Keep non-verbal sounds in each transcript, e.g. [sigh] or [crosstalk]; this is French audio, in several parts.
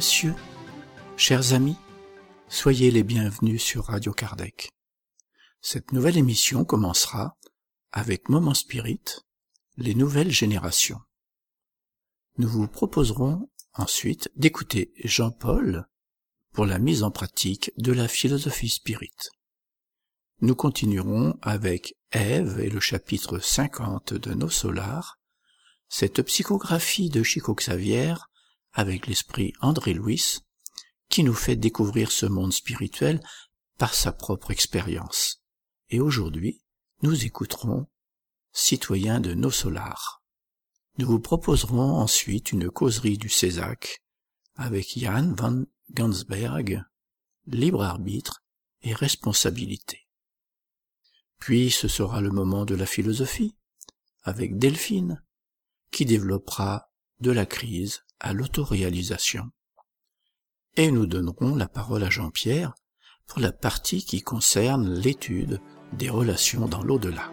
Messieurs, chers amis, soyez les bienvenus sur Radio Kardec. Cette nouvelle émission commencera avec Moment Spirit, les nouvelles générations. Nous vous proposerons ensuite d'écouter Jean-Paul pour la mise en pratique de la philosophie spirit. Nous continuerons avec Ève et le chapitre 50 de Nos Solars, cette psychographie de Chico Xavier avec l'esprit André Louis qui nous fait découvrir ce monde spirituel par sa propre expérience. Et aujourd'hui, nous écouterons Citoyens de Nos Solars. Nous vous proposerons ensuite une causerie du Césac avec Jan van Gansberg, libre arbitre et responsabilité. Puis ce sera le moment de la philosophie, avec Delphine, qui développera de la crise à l'autoréalisation. Et nous donnerons la parole à Jean-Pierre pour la partie qui concerne l'étude des relations dans l'au-delà.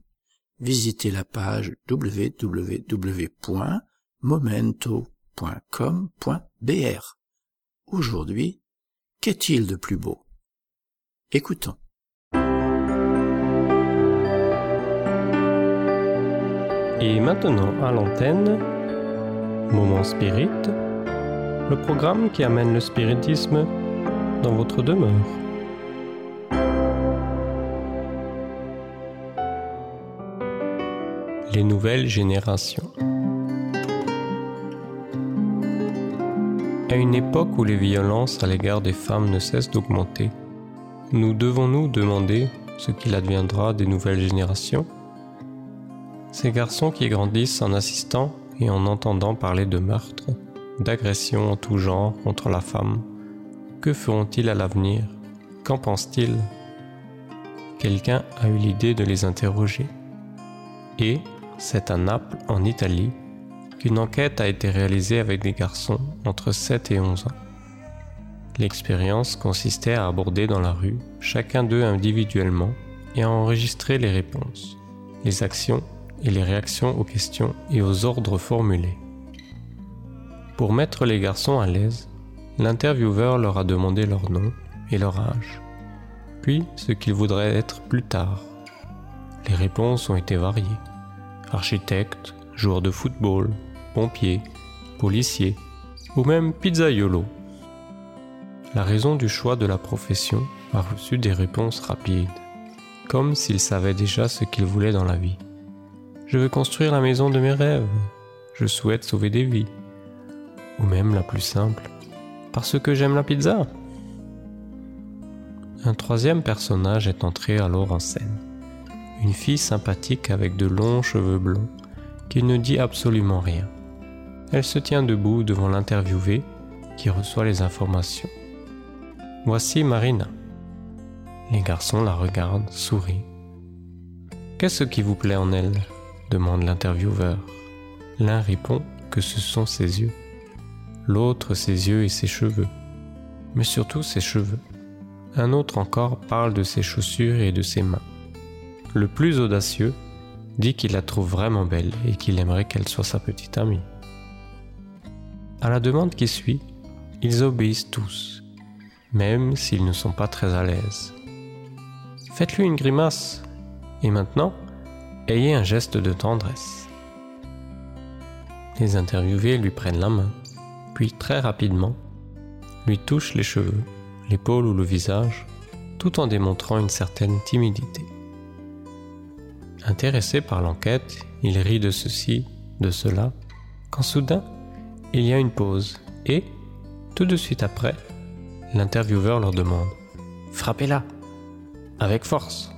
visitez la page www.momento.com.br. Aujourd'hui, qu'est-il de plus beau? Écoutons. Et maintenant à l'antenne, Moment Spirit, le programme qui amène le spiritisme dans votre demeure. Les nouvelles générations. À une époque où les violences à l'égard des femmes ne cessent d'augmenter, nous devons-nous demander ce qu'il adviendra des nouvelles générations Ces garçons qui grandissent en assistant et en entendant parler de meurtres, d'agressions en tout genre contre la femme, que feront-ils à l'avenir? Qu'en pensent-ils? Quelqu'un a eu l'idée de les interroger. Et, c'est à Naples, en Italie, qu'une enquête a été réalisée avec des garçons entre 7 et 11 ans. L'expérience consistait à aborder dans la rue chacun d'eux individuellement et à enregistrer les réponses, les actions et les réactions aux questions et aux ordres formulés. Pour mettre les garçons à l'aise, l'intervieweur leur a demandé leur nom et leur âge, puis ce qu'ils voudraient être plus tard. Les réponses ont été variées architecte, joueur de football, pompier, policier ou même pizzaiolo. La raison du choix de la profession a reçu des réponses rapides, comme s'ils savaient déjà ce qu'ils voulaient dans la vie. Je veux construire la maison de mes rêves, je souhaite sauver des vies, ou même la plus simple, parce que j'aime la pizza. Un troisième personnage est entré alors en scène une fille sympathique avec de longs cheveux blonds, qui ne dit absolument rien. Elle se tient debout devant l'interviewé qui reçoit les informations. Voici Marina. Les garçons la regardent, sourient. Qu'est-ce qui vous plaît en elle? demande l'intervieweur. L'un répond que ce sont ses yeux, l'autre ses yeux et ses cheveux, mais surtout ses cheveux. Un autre encore parle de ses chaussures et de ses mains le plus audacieux, dit qu'il la trouve vraiment belle et qu'il aimerait qu'elle soit sa petite amie. À la demande qui suit, ils obéissent tous, même s'ils ne sont pas très à l'aise. Faites-lui une grimace, et maintenant, ayez un geste de tendresse. Les interviewés lui prennent la main, puis très rapidement, lui touche les cheveux, l'épaule ou le visage, tout en démontrant une certaine timidité. Intéressé par l'enquête, il rit de ceci, de cela, quand soudain, il y a une pause et, tout de suite après, l'intervieweur leur demande ⁇ Frappez-la Avec force !⁇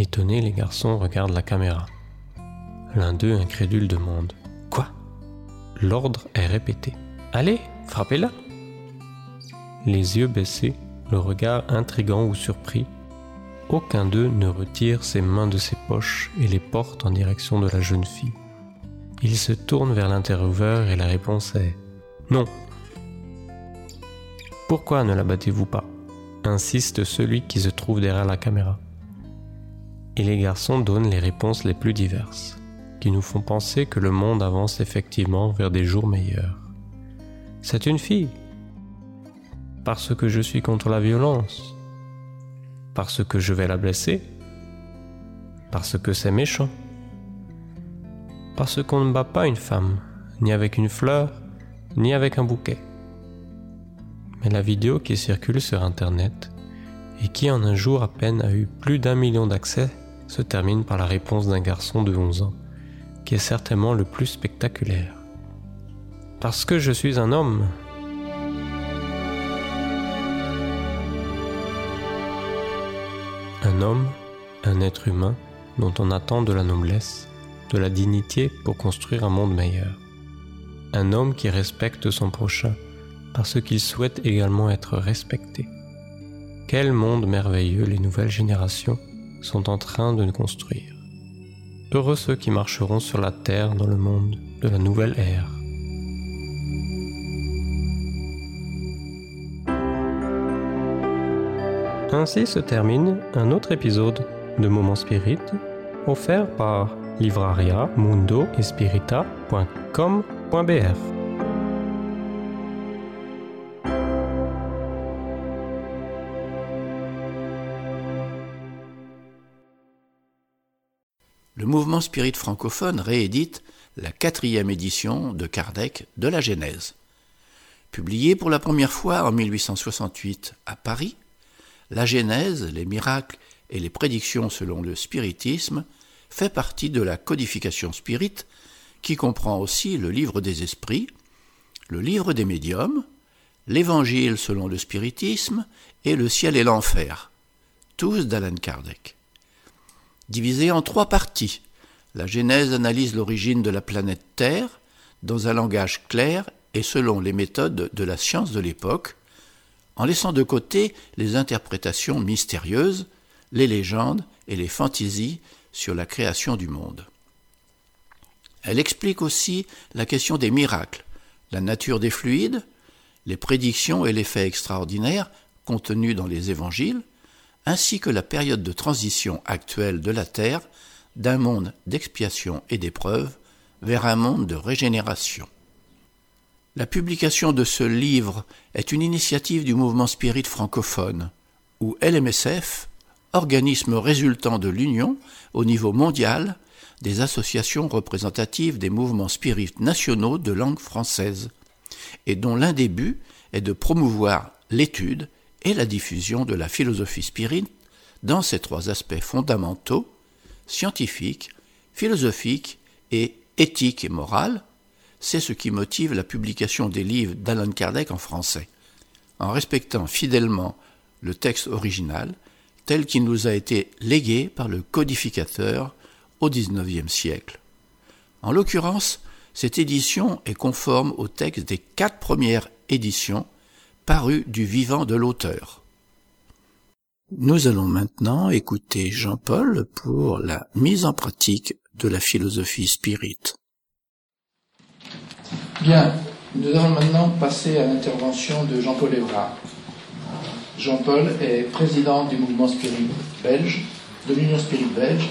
Étonnés, les garçons regardent la caméra. L'un d'eux, incrédule, demande ⁇ Quoi ?⁇ L'ordre est répété. Allez, frappez-la Les yeux baissés, le regard intrigant ou surpris, aucun d'eux ne retire ses mains de ses poches et les porte en direction de la jeune fille. Il se tourne vers l'intervieweur et la réponse est ⁇ Non !⁇ Pourquoi ne la battez-vous pas? insiste celui qui se trouve derrière la caméra. Et les garçons donnent les réponses les plus diverses qui nous font penser que le monde avance effectivement vers des jours meilleurs. C'est une fille. Parce que je suis contre la violence. Parce que je vais la blesser. Parce que c'est méchant. Parce qu'on ne bat pas une femme, ni avec une fleur, ni avec un bouquet. Mais la vidéo qui circule sur Internet, et qui en un jour à peine a eu plus d'un million d'accès, se termine par la réponse d'un garçon de 11 ans qui est certainement le plus spectaculaire. Parce que je suis un homme. Un homme, un être humain dont on attend de la noblesse, de la dignité pour construire un monde meilleur. Un homme qui respecte son prochain parce qu'il souhaite également être respecté. Quel monde merveilleux les nouvelles générations sont en train de construire. Heureux ceux qui marcheront sur la terre dans le monde de la nouvelle ère. Ainsi se termine un autre épisode de Moment Spirit offert par livraria mundo le mouvement spirit francophone réédite la quatrième édition de Kardec de la Genèse. Publiée pour la première fois en 1868 à Paris, la Genèse, les miracles et les prédictions selon le spiritisme fait partie de la codification spirit qui comprend aussi le livre des esprits, le livre des médiums, l'évangile selon le spiritisme et le ciel et l'enfer, tous d'Alan Kardec divisé en trois parties. La Genèse analyse l'origine de la planète Terre dans un langage clair et selon les méthodes de la science de l'époque, en laissant de côté les interprétations mystérieuses, les légendes et les fantaisies sur la création du monde. Elle explique aussi la question des miracles, la nature des fluides, les prédictions et les faits extraordinaires contenus dans les évangiles, ainsi que la période de transition actuelle de la Terre d'un monde d'expiation et d'épreuve vers un monde de régénération. La publication de ce livre est une initiative du mouvement spirit francophone, ou LMSF, organisme résultant de l'union au niveau mondial des associations représentatives des mouvements spirites nationaux de langue française, et dont l'un des buts est de promouvoir l'étude et la diffusion de la philosophie spirite dans ses trois aspects fondamentaux, scientifiques, philosophiques et éthiques et morales, c'est ce qui motive la publication des livres d'Alan Kardec en français, en respectant fidèlement le texte original tel qu'il nous a été légué par le codificateur au XIXe siècle. En l'occurrence, cette édition est conforme au texte des quatre premières éditions paru du vivant de l'auteur. Nous allons maintenant écouter Jean-Paul pour la mise en pratique de la philosophie spirit. Bien, nous allons maintenant passer à l'intervention de Jean-Paul Évrard. Jean-Paul est président du mouvement spirit belge, de l'Union spirit belge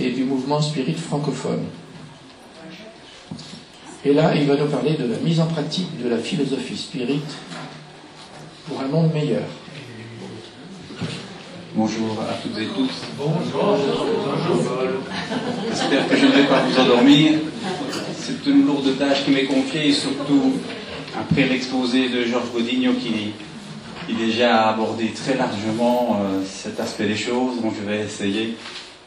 et du mouvement spirit francophone. Et là, il va nous parler de la mise en pratique de la philosophie spirit pour un monde meilleur. Bonjour à toutes et tous. Bonjour. J'espère que je ne vais pas vous endormir. C'est une lourde tâche qui m'est confiée et surtout après l'exposé de Georges Godinho qui, déjà a abordé très largement euh, cet aspect des choses, donc je vais essayer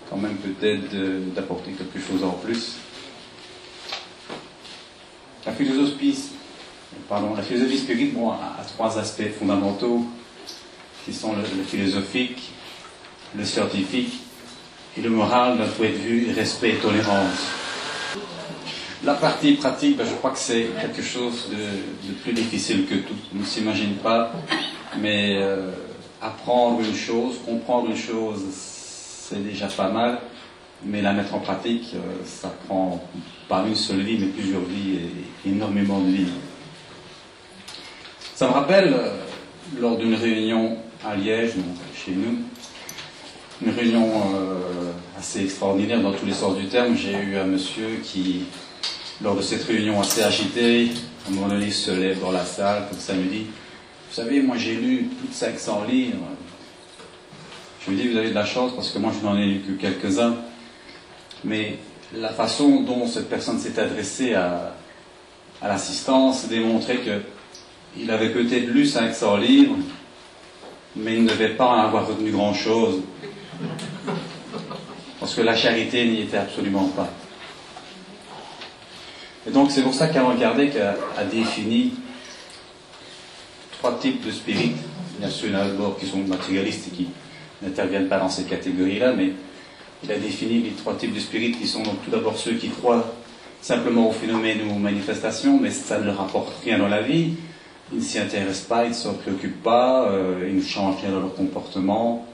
quand même peut-être d'apporter quelque chose en plus. La philosophie, pardon, la philosophie bon, a, trois aspects fondamentaux qui sont le, philosophique, le scientifique et le moral d'un point de vue respect et tolérance. La partie pratique, ben, je crois que c'est quelque chose de, plus difficile que tout. On ne s'imagine pas, mais euh, apprendre une chose, comprendre une chose, c'est déjà pas mal, mais la mettre en pratique, euh, ça prend pas une seule vie, mais plusieurs vies et énormément de vies. Ça me rappelle, euh, lors d'une réunion à Liège, chez nous, une réunion assez extraordinaire dans tous les sens du terme, j'ai eu un monsieur qui lors de cette réunion assez agitée, à un se lève dans la salle, comme ça, me dit Vous savez, moi j'ai lu plus de 500 livres. Je lui dis Vous avez de la chance parce que moi je n'en ai lu que quelques-uns. Mais la façon dont cette personne s'est adressée à, à l'assistance démontrait qu'il avait peut-être lu 500 livres, mais il ne devait pas en avoir retenu grand-chose. Parce que la charité n'y était absolument pas. Et donc c'est pour ça qu'Alain Kardec a, défini trois types de spirites. Il y a ceux d'abord qui sont matérialistes et qui n'interviennent pas dans ces catégories-là, mais il a défini les trois types de spirites qui sont donc tout d'abord ceux qui croient simplement aux phénomènes ou aux manifestations, mais ça ne leur apporte rien dans la vie. Ils ne s'y intéressent pas, ils ne s'en préoccupent pas, euh, ils ne changent rien dans leur comportement.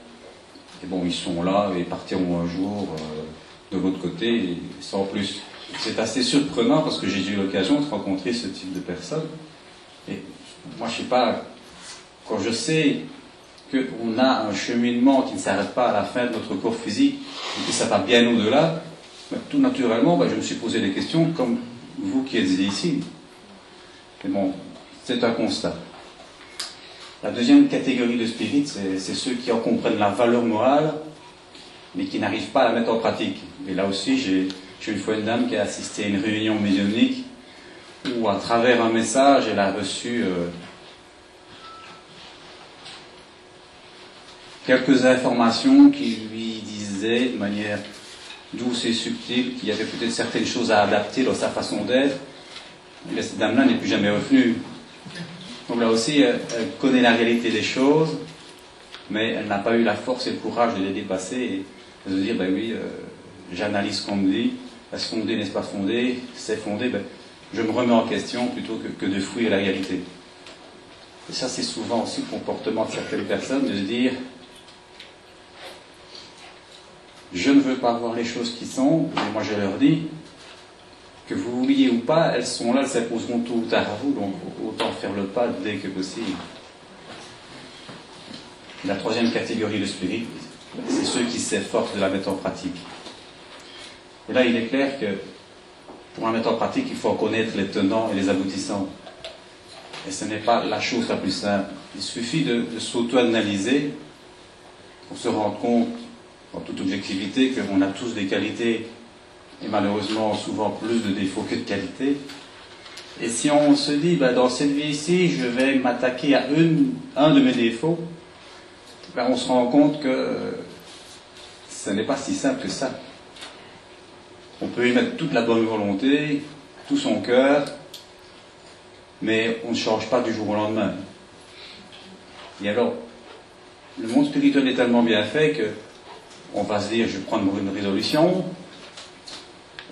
Et bon, ils sont là et partiront un jour euh, de l'autre côté, sans plus c'est assez surprenant parce que j'ai eu l'occasion de rencontrer ce type de personnes. Et moi, je sais pas, quand je sais qu'on a un cheminement qui ne s'arrête pas à la fin de notre corps physique et que ça va bien au-delà, ben, tout naturellement, ben, je me suis posé des questions comme vous qui êtes ici. Mais bon, c'est un constat. La deuxième catégorie de spirites, c'est ceux qui en comprennent la valeur morale, mais qui n'arrivent pas à la mettre en pratique. Et là aussi, j'ai j'ai une fois une dame qui a assisté à une réunion médiumnique où, à travers un message, elle a reçu euh, quelques informations qui lui disaient de manière douce et subtile qu'il y avait peut-être certaines choses à adapter dans sa façon d'être. Mais cette dame-là n'est plus jamais revenue. Donc là aussi, elle, connaît la réalité des choses, mais elle n'a pas eu la force et le courage de les dépasser et de se dire, ben oui, euh, j'analyse ce qu'on me dit, est-ce fondé, n'est-ce pas fondé C'est fondé, ben, je me remets en question plutôt que, de fouiller la réalité. Et ça, c'est souvent aussi le comportement de certaines personnes de se dire je ne veux pas voir les choses qui sont, mais moi je leur dis que vous vouliez ou pas, elles sont là, elles s'imposeront tôt ou tard à vous, donc autant faire le pas dès que possible. La troisième catégorie de spirit, c'est ceux qui s'efforcent de la mettre en pratique. Et là, il est clair que pour la mettre en pratique, il faut connaître les tenants et les aboutissants. Et ce n'est pas la chose la plus simple. Il suffit de, s'auto-analyser pour se rendre compte, en toute objectivité, qu'on a tous des qualités et malheureusement souvent plus de défauts que de qualités. Et si on se dit, ben, dans cette vie-ci, je vais m'attaquer à un de mes défauts, ben, on se rend compte que ce n'est pas si simple que ça. On peut y mettre toute la bonne volonté, tout son cœur, mais on ne change pas du jour au lendemain. Et alors, le monde spirituel est tellement bien fait que on va se dire, je vais prendre une résolution,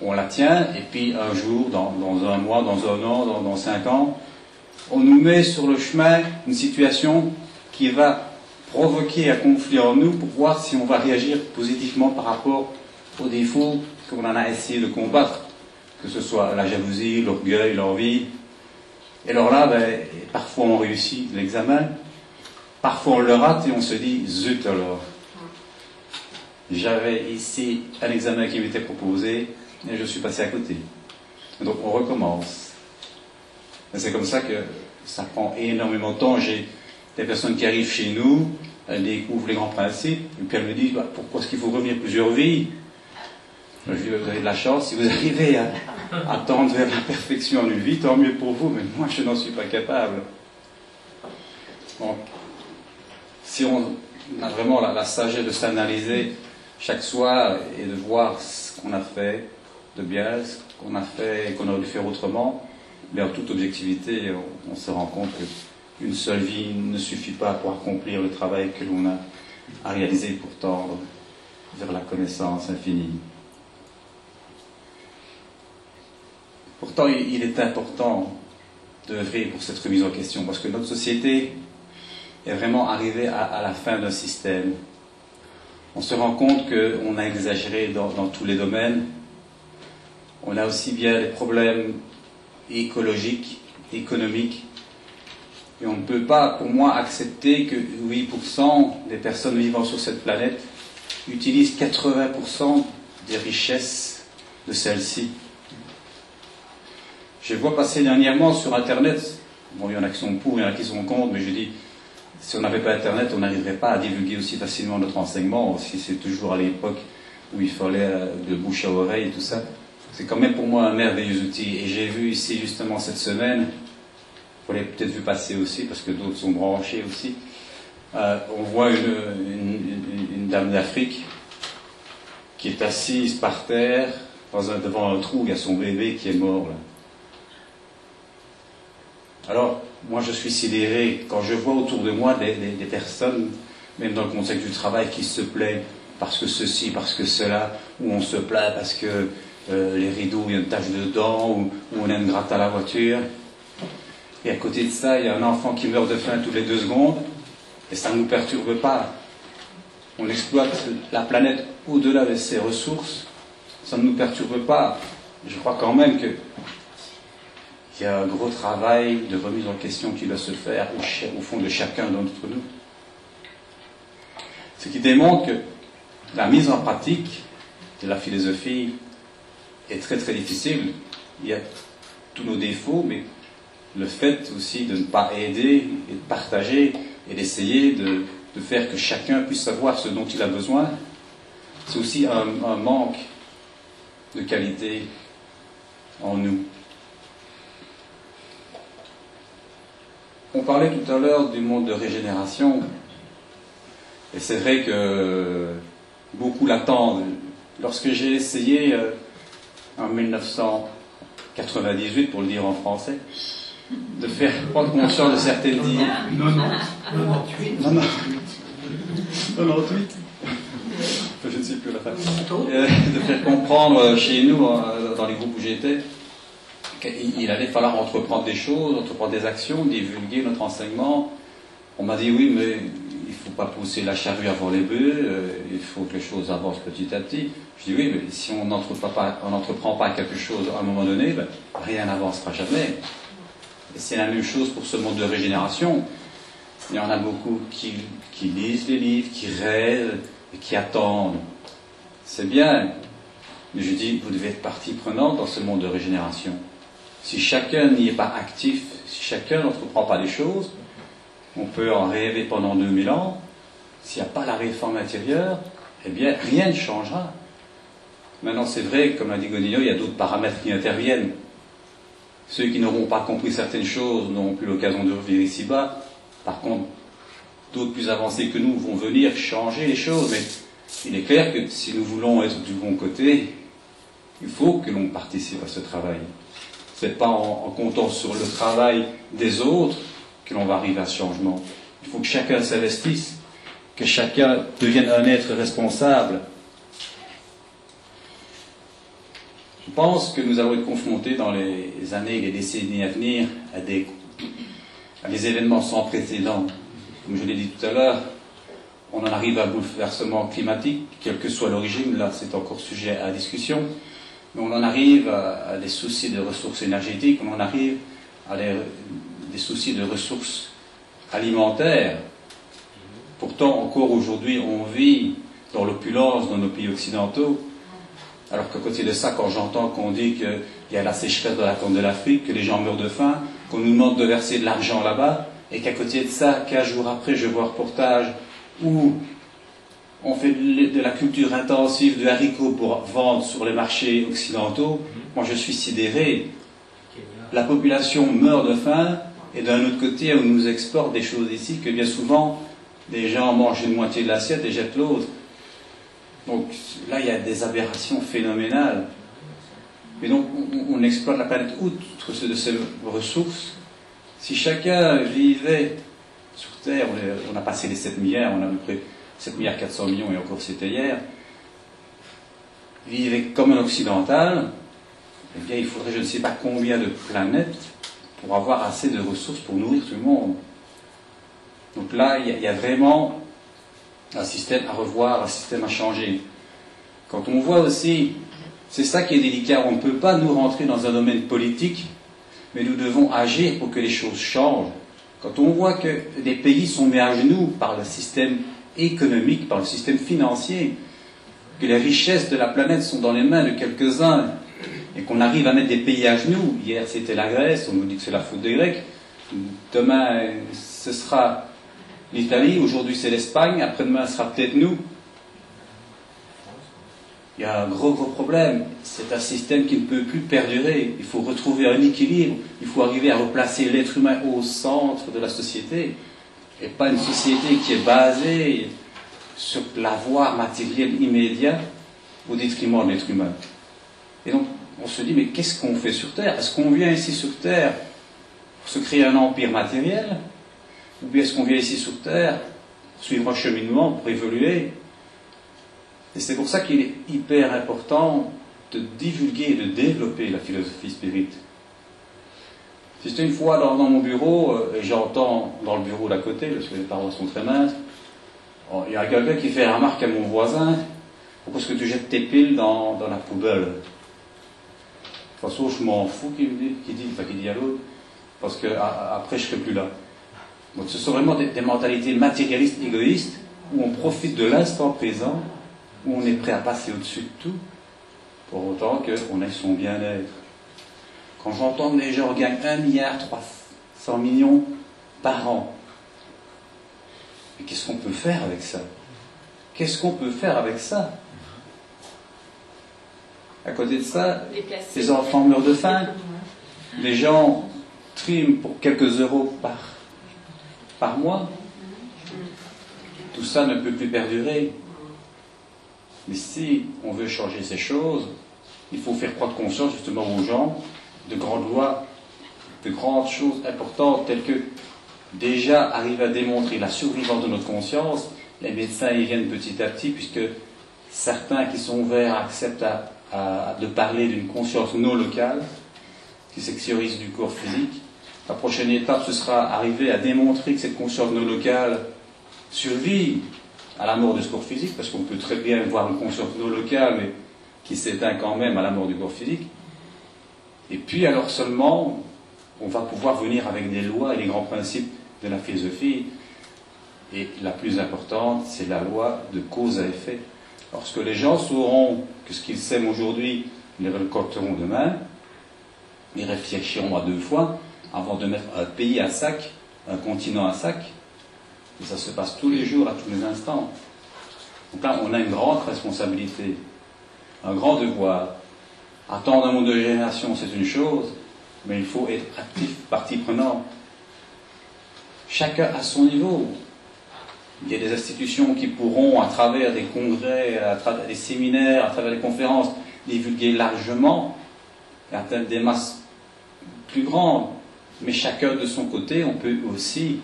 on la tient, et puis un jour, dans, un mois, dans un an, dans, dans, cinq ans, on nous met sur le chemin une situation qui va provoquer un conflit en nous pour voir si on va réagir positivement par rapport aux défauts qu'on en a essayé de combattre, que ce soit la jalousie, l'orgueil, l'envie. Et alors là, ben, parfois on réussit l'examen, parfois on le rate et on se dit, zut alors. J'avais ici un examen qui m'était proposé et je suis passé à côté. donc on recommence. C'est comme ça que ça prend énormément de temps. J'ai des personnes qui arrivent chez nous, elles découvrent les grands principes, et puis elles me disent bah, pourquoi est-ce qu'il faut revenir plusieurs vies? Je vous avez de la chance, si vous arrivez à tendre vers la perfection en une vie, tant mieux pour vous, mais moi je n'en suis pas capable. si on a vraiment la, sagesse de s'analyser chaque soir et de voir ce qu'on a fait de bien, ce qu'on a fait et qu'on aurait dû faire autrement, mais en toute objectivité, on se rend compte qu'une seule vie ne suffit pas pour accomplir le travail que l'on a à réaliser pour tendre vers la connaissance infinie. Pourtant, il est important d'œuvrer pour cette remise en question, parce que notre société est vraiment arrivée à, la fin d'un système. On se rend compte qu'on a exagéré dans, tous les domaines. On a aussi bien des problèmes écologiques, économiques, et on ne peut pas, pour moi, accepter que 8% des personnes vivant sur cette planète utilisent 80% des richesses de celle-ci. Je vois passer dernièrement sur Internet, bon, il y en a qui sont pour, il y en a qui sont contre, mais je dis, si on n'avait pas Internet, on n'arriverait pas à divulguer aussi facilement notre enseignement, si c'est toujours à l'époque où il fallait euh, de bouche à oreille et tout ça. C'est quand même pour moi un merveilleux outil. Et j'ai vu ici justement cette semaine, vous l'avez peut-être vu passer aussi, parce que d'autres sont branchés aussi, euh, on voit une, dame d'Afrique qui est assise par terre devant un trou, il y a son bébé qui est mort là. Alors, moi je suis sidéré quand je vois autour de moi des, personnes, même dans le contexte du travail, qui se plaignent parce que ceci, parce que cela, ou on se plaint parce que euh, les rideaux, il y a une tache dedans, ou, ou on a une gratte à la voiture. Et à côté de ça, il y a un enfant qui meurt de faim toutes les deux secondes, et ça ne nous perturbe pas. On exploite la planète au-delà de ses ressources, ça ne nous perturbe pas. Je crois quand même que il y a un gros travail de remise en question qui doit se faire au, fond de chacun d'entre nous. Ce qui démontre que la mise en pratique de la philosophie est très très difficile. Il y a tous nos défauts, mais le fait aussi de ne pas aider et de partager et d'essayer de, faire que chacun puisse savoir ce dont il a besoin, c'est aussi un manque de qualité en nous. On parlait tout à l'heure du monde de régénération, et c'est vrai que beaucoup l'attendent. Lorsque j'ai essayé euh, en 1998, pour le dire en français, de faire prendre conscience de certaines idées. Non, non, 98. Non, non. 98. Je ne sais plus la fin. Euh, de faire comprendre chez nous, euh, dans les groupes où j'étais, il allait falloir entreprendre des choses, entreprendre des actions, divulguer notre enseignement. On m'a dit oui, mais il ne faut pas pousser la charrue avant les bœufs, euh, il faut que les choses avancent petit à petit. Je dis oui, mais si on n'entreprend pas, quelque chose à un moment donné, ben, rien n'avancera jamais. C'est la même chose pour ce monde de régénération. Il y en a beaucoup qui, qui lisent les livres, qui rêvent et qui attendent. C'est bien, mais je dis, vous devez être partie prenante dans ce monde de régénération. Si chacun n'y est pas actif, si chacun n'entreprend pas les choses, on peut en rêver pendant 2000 ans. S'il n'y a pas la réforme intérieure, eh bien, rien ne changera. Maintenant, c'est vrai, comme l'a dit Godinho, il y a d'autres paramètres qui interviennent. Ceux qui n'auront pas compris certaines choses n'auront plus l'occasion de revenir ici-bas. Par contre, d'autres plus avancés que nous vont venir changer les choses. Mais il est clair que si nous voulons être du bon côté, il faut que l'on participe à ce travail. Ce n'est pas en, comptant sur le travail des autres que l'on va arriver à ce changement. Il faut que chacun s'investisse, que chacun devienne un être responsable. Je pense que nous allons être confrontés dans les années et les décennies à venir à des, à des événements sans précédent. Comme je l'ai dit tout à l'heure, on en arrive à un bouleversement climatique, quelle que soit l'origine, là c'est encore sujet à discussion on en arrive à, des soucis de ressources énergétiques, on en arrive à des soucis de ressources alimentaires. Pourtant, encore aujourd'hui, on vit dans l'opulence dans nos pays occidentaux, alors qu'à côté de ça, quand j'entends qu'on dit qu'il y a la sécheresse de la corne de l'Afrique, que les gens meurent de faim, qu'on nous demande de verser de l'argent là-bas, et qu'à côté de ça, 15 jours après, je vois un reportage où on fait de la culture intensive de haricots pour vendre sur les marchés occidentaux. Moi, je suis sidéré. La population meurt de faim, et d'un autre côté, on nous exporte des choses ici que bien souvent, des gens mangent une moitié de l'assiette et jettent l'autre. Donc là, il y a des aberrations phénoménales. Mais donc, on, exploite la planète outre de ces ressources. Si chacun vivait sur Terre, on a passé les 7 milliards, on a à peu près 7 milliards 400 millions, et encore c'était hier, vivait comme un occidental, eh bien, il faudrait je ne sais pas combien de planètes pour avoir assez de ressources pour nourrir tout le monde. Donc là, il y, a vraiment un système à revoir, un système à changer. Quand on voit aussi, c'est ça qui est délicat, on ne peut pas nous rentrer dans un domaine politique, mais nous devons agir pour que les choses changent. Quand on voit que des pays sont mis à genoux par le système économique, par le système financier, que les richesses de la planète sont dans les mains de quelques-uns, et qu'on arrive à mettre des pays à genoux, hier c'était la Grèce, on nous dit que c'est la faute des Grecs, demain ce sera l'Italie, aujourd'hui c'est l'Espagne, après-demain ce sera peut-être nous. Il y a un gros gros problème. C'est un système qui ne peut plus perdurer. Il faut retrouver un équilibre. Il faut arriver à replacer l'être humain au centre de la société. Et pas une société qui est basée sur l'avoir matériel immédiat au détriment de l'être humain. Et donc, on se dit, mais qu'est-ce qu'on fait sur Terre? Est-ce qu'on vient ici sur Terre pour se créer un empire matériel? Ou bien est-ce qu'on vient ici sur Terre suivre un cheminement pour évoluer? Et c'est pour ça qu'il est hyper important de divulguer et de développer la philosophie spirit. C'était une fois dans, mon bureau, euh, et j'entends dans le bureau d'à côté, parce que les paroles sont très minces, oh, il y a quelqu'un qui fait remarque à mon voisin, pourquoi est-ce que tu jettes tes piles dans, la poubelle? De toute façon, je m'en fous, qu'il dit, dit, enfin, qui dit à l'autre, parce que après, je ne serai plus là. Donc ce sont vraiment des, mentalités matérialistes, égoïstes, où on profite de l'instant présent, où on est prêt à passer au-dessus de tout, pour autant qu'on ait son bien-être. Quand j'entends que les gens gagnent 1 milliard 300 millions par an, mais qu'est-ce qu'on peut faire avec ça? Qu'est-ce qu'on peut faire avec ça? À côté de ça, les enfants meurent de faim, les gens triment pour quelques euros par par mois. Tout ça ne peut plus perdurer. Mais si on veut changer ces choses, il faut faire prendre conscience justement aux gens de grandes lois, de grandes choses importantes telles que déjà arriver à démontrer la survivance de notre conscience. Les médecins y viennent petit à petit puisque certains qui sont ouverts acceptent de parler d'une conscience non locale qui s'extériorise du corps physique. La prochaine étape, ce sera arriver à démontrer que cette conscience non locale survit à la mort du corps physique, parce qu'on peut très bien voir une conscience non locale, mais qui s'éteint quand même à la mort du corps physique. Et puis alors seulement, on va pouvoir venir avec des lois et les grands principes de la philosophie. Et la plus importante, c'est la loi de cause à effet. Lorsque les gens sauront que ce qu'ils sèment aujourd'hui, ils le récolteront demain, ils réfléchiront à deux fois, avant de mettre un pays à sac, un continent à sac. Et ça se passe tous les jours, à tous les instants. Donc là, on a une grande responsabilité, un grand devoir. Attendre un monde de génération, c'est une chose, mais il faut être actif, partie prenante. Chacun à son niveau. Il y a des institutions qui pourront, à travers des congrès, à travers des séminaires, à travers des conférences, divulguer largement atteindre des masses plus grandes mais chacun de son côté, on peut aussi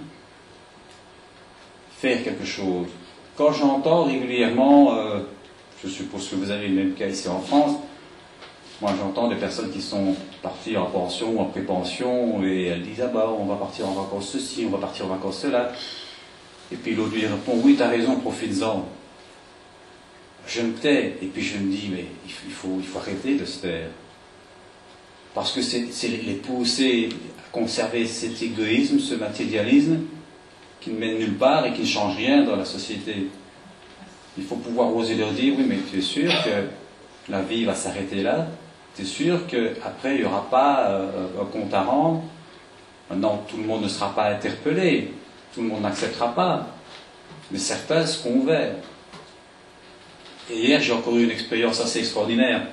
faire quelque chose. Quand j'entends régulièrement, euh, je suppose que vous avez le même cas ici en France, moi j'entends des personnes qui sont parties en pension ou en pré-pension et elles disent ah bah on va partir en vacances ceci, on va partir en vacances cela. Et puis l'autre lui répond oui t'as raison, profites-en. Je me tais et puis je me dis mais il faut, il faut arrêter de se taire. Parce que c'est les pousser conserver cet égoïsme, ce matérialisme qui ne mène nulle part et qui ne change rien dans la société. Il faut pouvoir oser leur dire, oui, mais tu es sûr que la vie va s'arrêter là? Es sûr qu'après, il n'y aura pas euh, un compte à rendre? Maintenant, tout le monde ne sera pas interpellé, tout le monde n'acceptera pas, mais certains seront ouverts. Et hier, j'ai encore eu une expérience assez extraordinaire.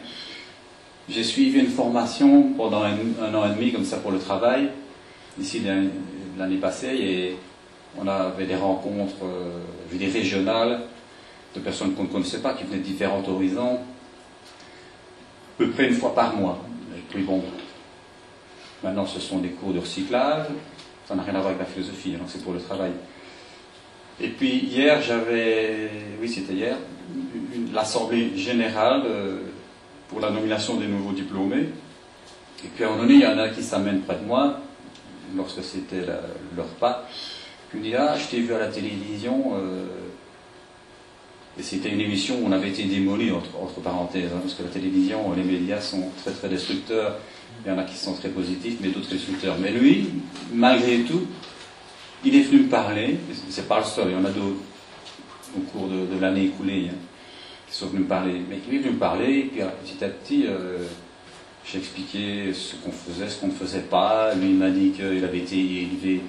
J'ai suivi une formation pendant un, an et demi, comme ça, pour le travail, ici l'année passée, et on avait des rencontres, euh, régionales, de personnes qu'on ne connaissait pas, qui venaient de différents horizons, peu près une fois par mois. Et puis bon, maintenant ce sont des cours de recyclage, ça n'a rien à voir avec la philosophie, donc c'est pour le travail. Et puis hier, j'avais, oui c'était hier, l'Assemblée générale euh, pour la nomination des nouveaux diplômés. Et puis à un moment donné, il y en a qui s'amènent près de moi, lorsque c'était leur pas, puis me dit Ah, je t'ai vu à la télévision. Euh, et c'était une émission où on avait été démoli, entre, parenthèses, hein, parce que la télévision, les médias sont très très destructeurs. Il y en a qui sont très positifs, mais d'autres destructeurs. Mais lui, malgré tout, il est venu me parler, c'est pas le seul, il y en a d'autres au cours de, l'année écoulée hein, qui sont venus me parler. Mais il est venu me parler, et puis petit à petit, euh, j'ai expliqué ce qu'on faisait, ce qu'on ne faisait pas. Lui, il m'a dit qu'il avait été élevé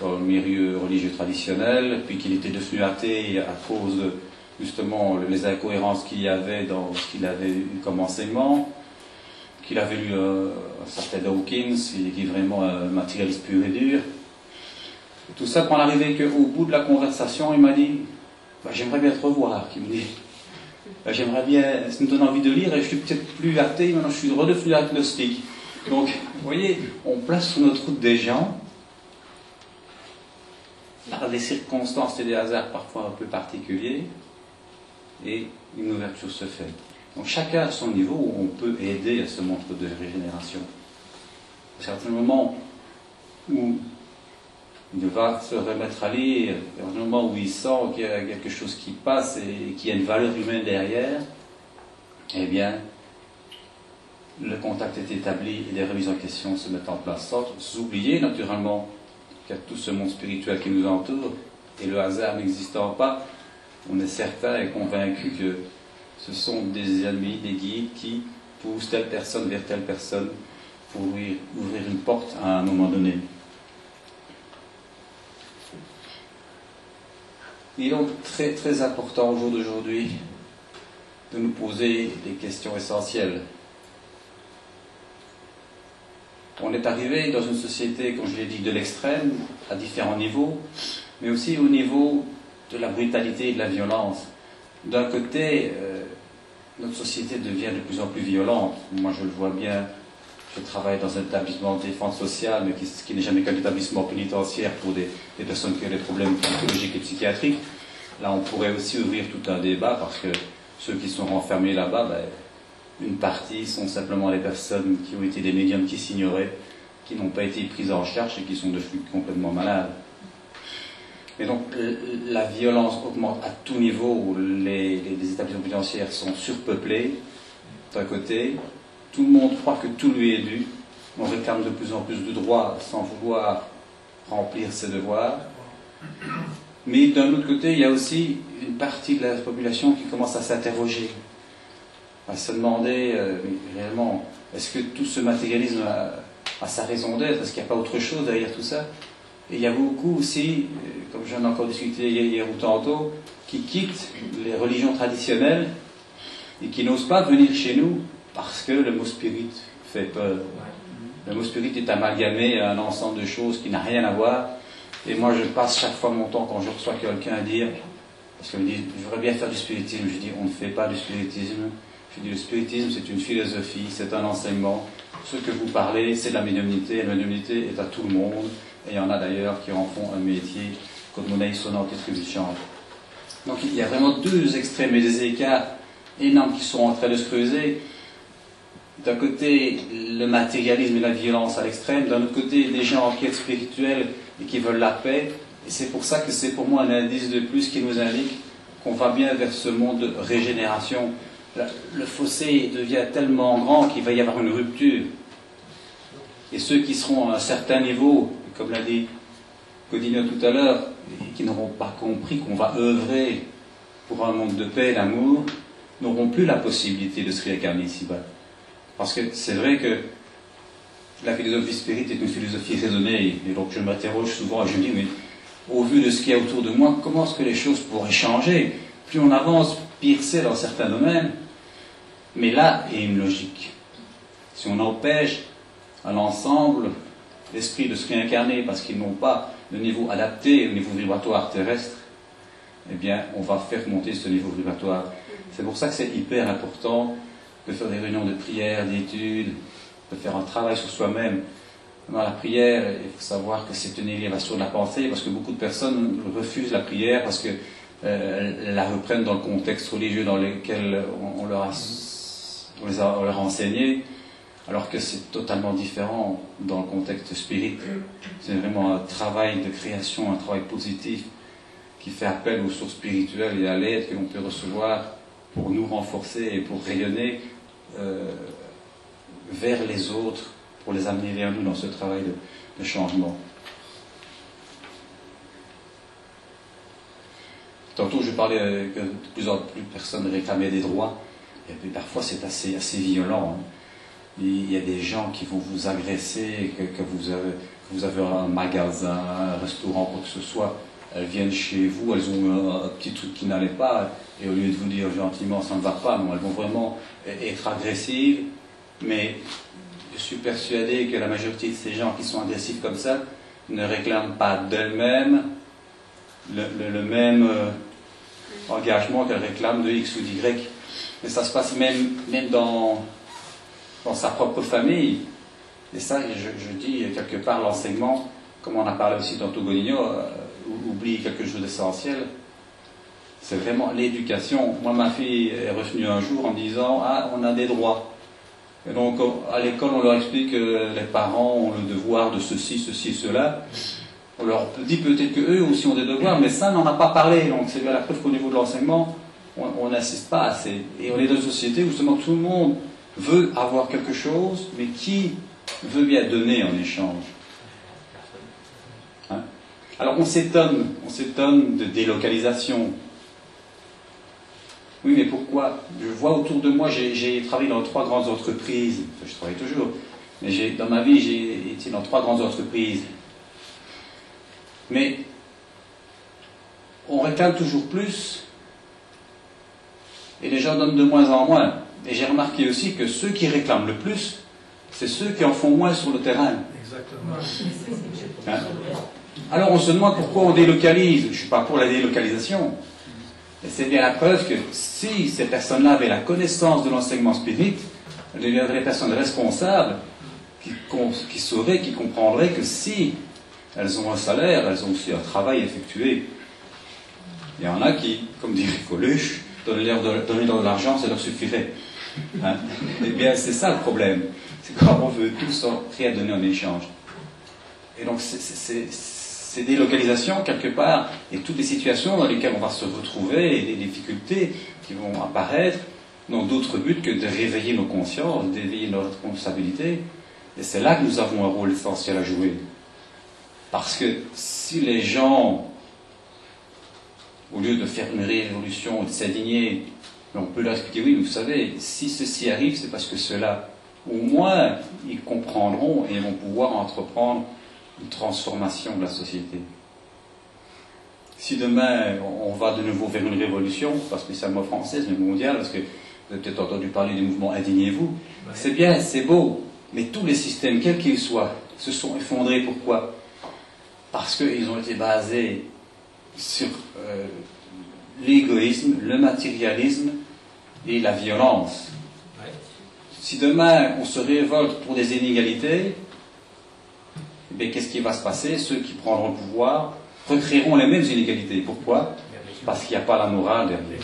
dans le milieu religieux traditionnel, puis qu'il était devenu athée à cause de justement les incohérences qu'il y avait dans ce qu'il avait eu comme enseignement, qu'il avait lu euh, un Dawkins, qui est vraiment un matérialiste pur et dur. tout ça pour arriver qu'au bout de la conversation, il m'a dit bah, J'aimerais bien te revoir. Il me dit bah, J'aimerais bien, ça me donne envie de lire, et je suis peut-être plus athée, maintenant je suis redevenu agnostique. Donc, vous voyez, on place sur notre route des gens par des circonstances et des hasards parfois un peu particuliers, et une ouverture se fait. Donc chacun à son niveau, on peut aider à ce montre de régénération. À certains moments où il va se remettre à lire, à un moment où il sent qu'il y a quelque chose qui passe et qu'il y a une valeur humaine derrière, eh bien, le contact est établi et des remises en question se mettent en place sans oublier naturellement qu'il y a tout ce monde spirituel qui nous entoure et le hasard n'existant pas, on est certain et convaincu que ce sont des amis, des guides qui poussent telle personne vers telle personne pour ouvrir, une porte à un moment donné. Il est donc très très important au jour d'aujourd'hui de nous poser des questions essentielles. On est arrivé dans une société, comme je l'ai dit, de l'extrême, à différents niveaux, mais aussi au niveau de la brutalité et de la violence. D'un côté, euh, notre société devient de plus en plus violente. Moi, je le vois bien. Je travaille dans un établissement de défense sociale, mais qui, n'est jamais qu'un établissement pénitentiaire pour des, personnes qui ont des problèmes psychologiques et psychiatriques. Là, on pourrait aussi ouvrir tout un débat parce que ceux qui sont renfermés là-bas, ben, une partie sont simplement les personnes qui ont été des médiums qui s'ignoraient, qui n'ont pas été prises en charge et qui sont devenus complètement malades. Et donc la violence augmente à tout niveau, les, les, établissements pénitentiaires sont surpeuplés d'un côté, tout le monde croit que tout lui est dû, on réclame de plus en plus de droits sans vouloir remplir ses devoirs. Mais d'un autre côté, il y a aussi une partie de la population qui commence à s'interroger, à se demander euh, réellement, est-ce que tout ce matérialisme a sa raison d'être? Est-ce qu'il n'y a pas autre chose derrière tout ça? Et il y a beaucoup aussi, euh, comme j'en ai encore discuté hier ou tantôt, qui quittent les religions traditionnelles et qui n'osent pas venir chez nous parce que le mot spirit fait peur. Le mot spirit est amalgamé à un ensemble de choses qui n'a rien à voir. Et moi, je passe chaque fois mon temps quand je reçois quelqu'un à dire, parce qu'il me dit, je voudrais bien faire du spiritisme. Je dis, on ne fait pas du spiritisme. Je dis, le spiritisme, c'est une philosophie, c'est un enseignement. Ce que vous parlez, c'est de la médiumnité. La médiumnité est à tout le monde. Et il y en a d'ailleurs qui en font un métier comme monnaie et change. Donc il y a vraiment deux extrêmes et des écarts énormes qui sont en train de se creuser. D'un côté, le matérialisme et la violence à l'extrême. D'un autre côté, des gens en quête spirituelle et qui veulent la paix. Et c'est pour ça que c'est pour moi un indice de plus qui nous indique qu'on va bien vers ce monde de régénération. Le fossé devient tellement grand qu'il va y avoir une rupture. Et ceux qui seront à un certain niveau comme l'a dit Codino tout à l'heure, qui n'auront pas compris qu'on va œuvrer pour un monde de paix et d'amour, n'auront plus la possibilité de se réincarner ici-bas. Parce que c'est vrai que la philosophie spirit est une philosophie raisonnée, et donc je m'interroge souvent et je me dis, mais au vu de ce qu'il y a autour de moi, comment est-ce que les choses pourraient changer? Plus on avance, pire c'est dans certains domaines. Mais là a une logique. Si on empêche à l'ensemble l'esprit de se réincarner parce qu'ils n'ont pas le niveau adapté au niveau vibratoire terrestre, eh bien, on va faire monter ce niveau vibratoire. C'est pour ça que c'est hyper important de faire des réunions de prière, d'études, de faire un travail sur soi-même. Dans la prière, il faut savoir que c'est une élévation de la pensée, parce que beaucoup de personnes refusent la prière parce qu'elles euh, la reprennent dans le contexte religieux dans lequel on, leur, on les a, on leur a enseigné alors que c'est totalement différent dans le contexte spirit. C'est vraiment un travail de création, un travail positif qui fait appel aux sources spirituelles et à l'aide que l'on peut recevoir pour nous renforcer et pour rayonner euh, vers les autres, pour les amener vers nous dans ce travail de, changement. Tantôt, je parlais que de plus en plus de personnes réclamaient des droits, et puis parfois c'est assez, assez violent. Hein il y a des gens qui vont vous agresser, que, vous, avez, vous avez un magasin, un restaurant, quoi que ce soit, elles viennent chez vous, elles ont un, petit truc qui n'allait pas, et au lieu de vous dire gentiment ça ne va pas, non, elles vont vraiment être agressives, mais je suis persuadé que la majorité de ces gens qui sont agressifs comme ça ne réclament pas d'elles-mêmes le, même euh, engagement qu'elles réclament de X ou d'Y. Mais ça se passe même, même dans, dans sa propre famille. Et ça, je, dis quelque part, l'enseignement, comme on a parlé aussi dans Togonino, euh, oublie quelque chose d'essentiel. C'est vraiment l'éducation. Moi, ma fille est revenue un jour en disant Ah, on a des droits. Et donc, à l'école, on leur explique que les parents ont le devoir de ceci, ceci cela. On leur dit peut-être qu'eux aussi ont des devoirs, mais ça, n'en a pas parlé. Donc, c'est bien la preuve qu'au niveau de l'enseignement, on n'insiste pas assez. Et on est dans une société où justement tout le monde veut avoir quelque chose, mais qui veut bien donner en échange hein Alors on s'étonne, on s'étonne de délocalisation. Oui, mais pourquoi Je vois autour de moi, j'ai travaillé dans trois grandes entreprises, je travaille toujours, mais dans ma vie, j'ai été dans trois grandes entreprises. Mais on réclame toujours plus, et les gens donnent de moins en moins. Et j'ai remarqué aussi que ceux qui réclament le plus, c'est ceux qui en font moins sur le terrain. Exactement. Hein? Alors on se demande pourquoi on délocalise. Je ne suis pas pour la délocalisation. C'est bien la preuve que si ces personnes-là avaient la connaissance de l'enseignement spirit, elles deviendraient des personnes responsables qui, qui sauraient, qui comprendraient que si elles ont un salaire, elles ont aussi un travail effectué. Il y en a qui, comme dirait Coluche, donner-leur de l'argent, ça leur suffirait. Hein? eh bien, c'est ça le problème. C'est quand on veut tous rien donner en échange. Et donc, ces délocalisations, quelque part, et toutes les situations dans lesquelles on va se retrouver, et les difficultés qui vont apparaître, n'ont d'autre but que de réveiller nos consciences, d'éveiller nos responsabilités. Et c'est là que nous avons un rôle essentiel à jouer. Parce que si les gens, au lieu de faire une révolution, de s'indigner, on peut leur expliquer, oui, vous savez, si ceci arrive, c'est parce que cela, au moins, ils comprendront et vont pouvoir entreprendre une transformation de la société. Si demain, on va de nouveau vers une révolution, pas spécialement française, mais mondiale, parce que vous avez peut-être entendu parler du mouvement Indignez-vous, c'est bien, c'est beau, mais tous les systèmes, quels qu'ils soient, se sont effondrés. Pourquoi? Parce qu'ils ont été basés sur euh, l'égoïsme, le matérialisme et la violence. Si demain on se révolte pour des inégalités, eh qu'est-ce qui va se passer? Ceux qui prendront le pouvoir recréeront les mêmes inégalités. Pourquoi? Parce qu'il n'y a pas la morale derrière.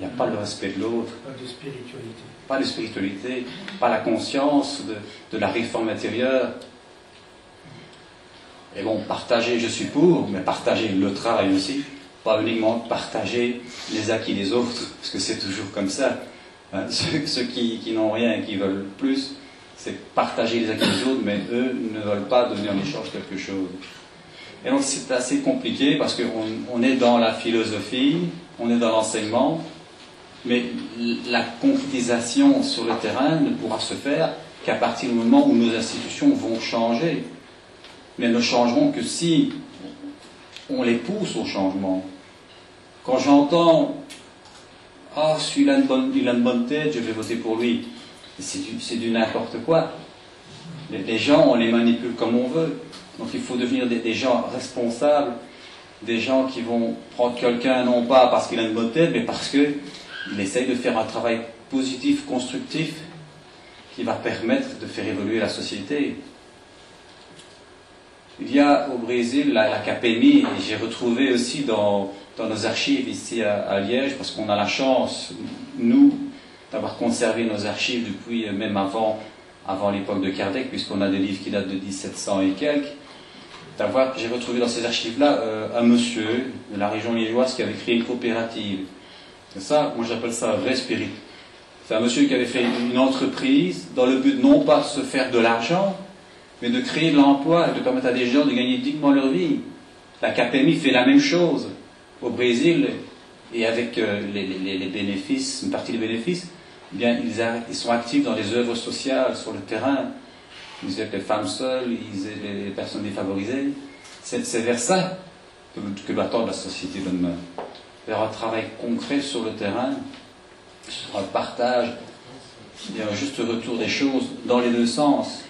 Il n'y a pas le respect de l'autre. Pas de spiritualité. Pas de spiritualité, pas la conscience de, de la réforme intérieure. Et bon, partager, je suis pour, mais partager le travail aussi pas uniquement partager les acquis des autres, parce que c'est toujours comme ça. Hein, [laughs] ceux, qui, n'ont rien et qui veulent plus, c'est partager les acquis des autres, mais eux ne veulent pas donner en échange quelque chose. Et donc c'est assez compliqué parce qu'on on est dans la philosophie, on est dans l'enseignement, mais la concrétisation sur le terrain ne pourra se faire qu'à partir du moment où nos institutions vont changer. Mais elles ne changeront que si on les pousse au changement. Quand j'entends Ah, oh, celui-là il a une bonne tête, je vais voter pour lui. C'est du, du n'importe quoi. Les, gens, on les manipule comme on veut. Donc il faut devenir des, gens responsables, des gens qui vont prendre quelqu'un non pas parce qu'il a une bonne tête, mais parce qu'il essaye de faire un travail positif, constructif, qui va permettre de faire évoluer la société. Il y a au Brésil la, la et j'ai retrouvé aussi dans, nos archives ici à, Liège, parce qu'on a la chance, nous, d'avoir conservé nos archives depuis euh, même avant, l'époque de Kardec, puisqu'on a des livres qui datent de 1700 et quelques. J'ai retrouvé dans ces archives-là euh, un monsieur de la région liégeoise qui avait créé une coopérative. C'est ça, moi j'appelle ça un vrai spirit. C'est un monsieur qui avait fait une entreprise dans le but non pas de se faire de l'argent, mais de créer de l'emploi et de permettre à des gens de gagner dignement leur vie. La KPMI fait la même chose au Brésil et avec euh, les, bénéfices, une partie des bénéfices, eh bien, ils, sont actifs dans des œuvres sociales sur le terrain. Ils aident les femmes seules, ils aident les personnes défavorisées. C'est, vers ça que, que tendre la société de demain. Vers un travail concret sur le terrain, sur un partage, un juste retour des choses dans les deux sens.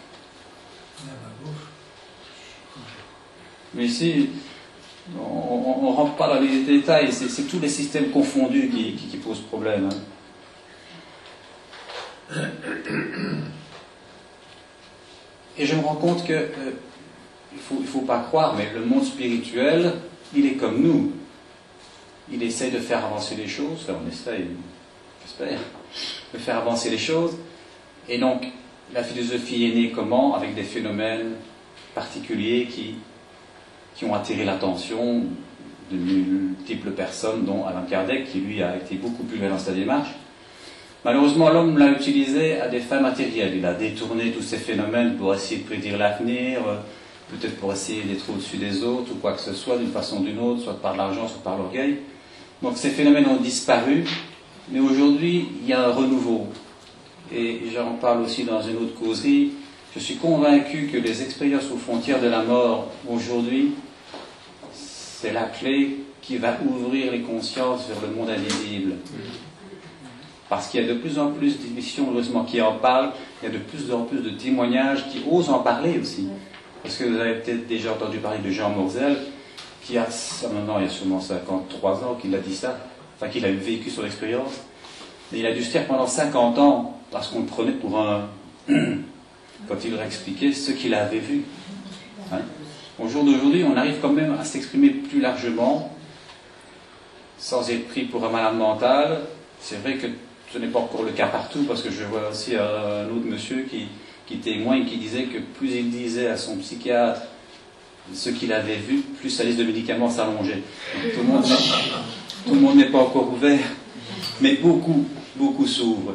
Mais ici, on ne rentre pas dans les détails, c'est tous les systèmes confondus qui, posent problème. Hein. Et je me rends compte que euh, il ne faut, pas croire, mais le monde spirituel, il est comme nous. Il essaye de faire avancer les choses, on essaye, j'espère, de faire avancer les choses. Et donc, la philosophie est née comment Avec des phénomènes particuliers qui qui ont attiré l'attention de multiples personnes, dont Alain Kardec, qui lui a été beaucoup plus loin dans sa démarche. Malheureusement, l'homme l'a utilisé à des fins matérielles. Il a détourné tous ces phénomènes pour essayer de prédire l'avenir, peut-être pour essayer d'être au-dessus des autres ou quoi que ce soit, d'une façon ou d'une autre, soit par l'argent, soit par l'orgueil. Donc ces phénomènes ont disparu, mais aujourd'hui, il y a un renouveau. Et j'en parle aussi dans une autre causerie. Je suis convaincu que les expériences aux frontières de la mort aujourd'hui c'est la clé qui va ouvrir les consciences vers le monde invisible. Parce qu'il y a de plus en plus d'émissions, heureusement, qui en parlent, il y a de plus en plus de témoignages qui osent en parler aussi. Parce que vous avez peut-être déjà entendu parler de Jean Morzel, qui a, maintenant, il y a sûrement 53 ans qu'il a dit ça, enfin qu'il a vécu son expérience. Et il a dû se taire pendant 50 ans, parce qu'on le prenait pour un. [clears throat] quand il leur expliquait ce qu'il avait vu. Hein? Au jour d'aujourd'hui, on arrive quand même à s'exprimer plus largement, sans être pris pour un malade mental. C'est vrai que ce n'est pas encore le cas partout, parce que je vois aussi un autre monsieur qui, qui témoigne, qui disait que plus il disait à son psychiatre ce qu'il avait vu, plus sa liste de médicaments s'allongeait. Tout le monde n'est pas encore ouvert, mais beaucoup, beaucoup s'ouvrent.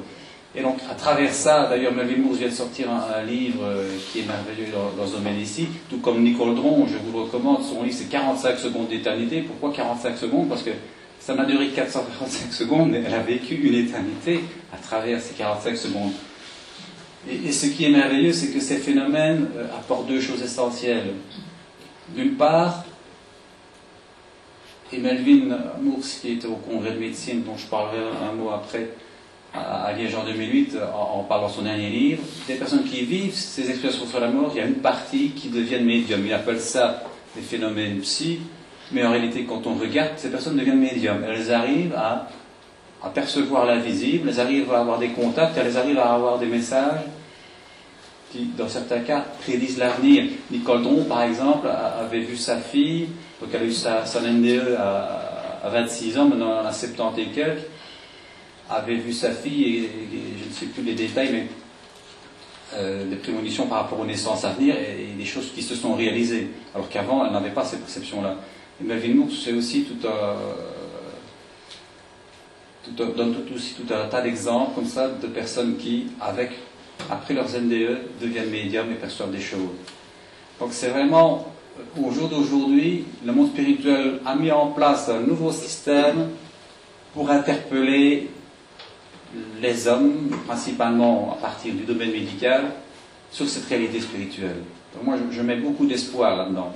Et donc, à travers ça, d'ailleurs, Melville Moore vient de sortir un, livre euh, qui est merveilleux dans, ce domaine ici, tout comme Nicole Dron, je vous le recommande, son livre c'est 45 secondes d'éternité. Pourquoi 45 secondes? Parce que ça m'a duré 445 [laughs] secondes, mais elle a vécu une éternité à travers ces 45 secondes. Et, ce qui est merveilleux, c'est que ces phénomènes euh, apportent deux choses essentielles. D'une part, et Melvin Moore, qui était au congrès de médecine, dont je parlerai un mot après, à Liège en 2008, en, parlant de son dernier livre, des personnes qui vivent ces expériences sur la mort, il y a une partie qui deviennent médiums. Il appelle ça des phénomènes psy, mais en réalité, quand on regarde, ces personnes deviennent médiums. Elles arrivent à, à percevoir l'invisible, elles arrivent à avoir des contacts, elles arrivent à avoir des messages qui, dans certains cas, prédisent l'avenir. Nicole Dron, par exemple, avait vu sa fille, donc elle a eu sa, son NDE à, à 26 ans, maintenant a 70 et quelques, avait vu sa fille, et, je ne sais plus les détails, mais euh, des prémonitions par rapport aux naissances à venir et, des choses qui se sont réalisées, alors qu'avant, elle n'avait pas ces perceptions-là. Et Moore, c'est aussi tout un, donne aussi tout un tas d'exemples comme ça de personnes qui, avec, après leurs NDE, deviennent médiums et perçoivent des choses. Donc c'est vraiment, au jour d'aujourd'hui, le monde spirituel a mis en place un nouveau système pour interpeller les hommes, principalement à partir du domaine médical, sur cette réalité spirituelle. Donc moi, je, mets beaucoup d'espoir là-dedans.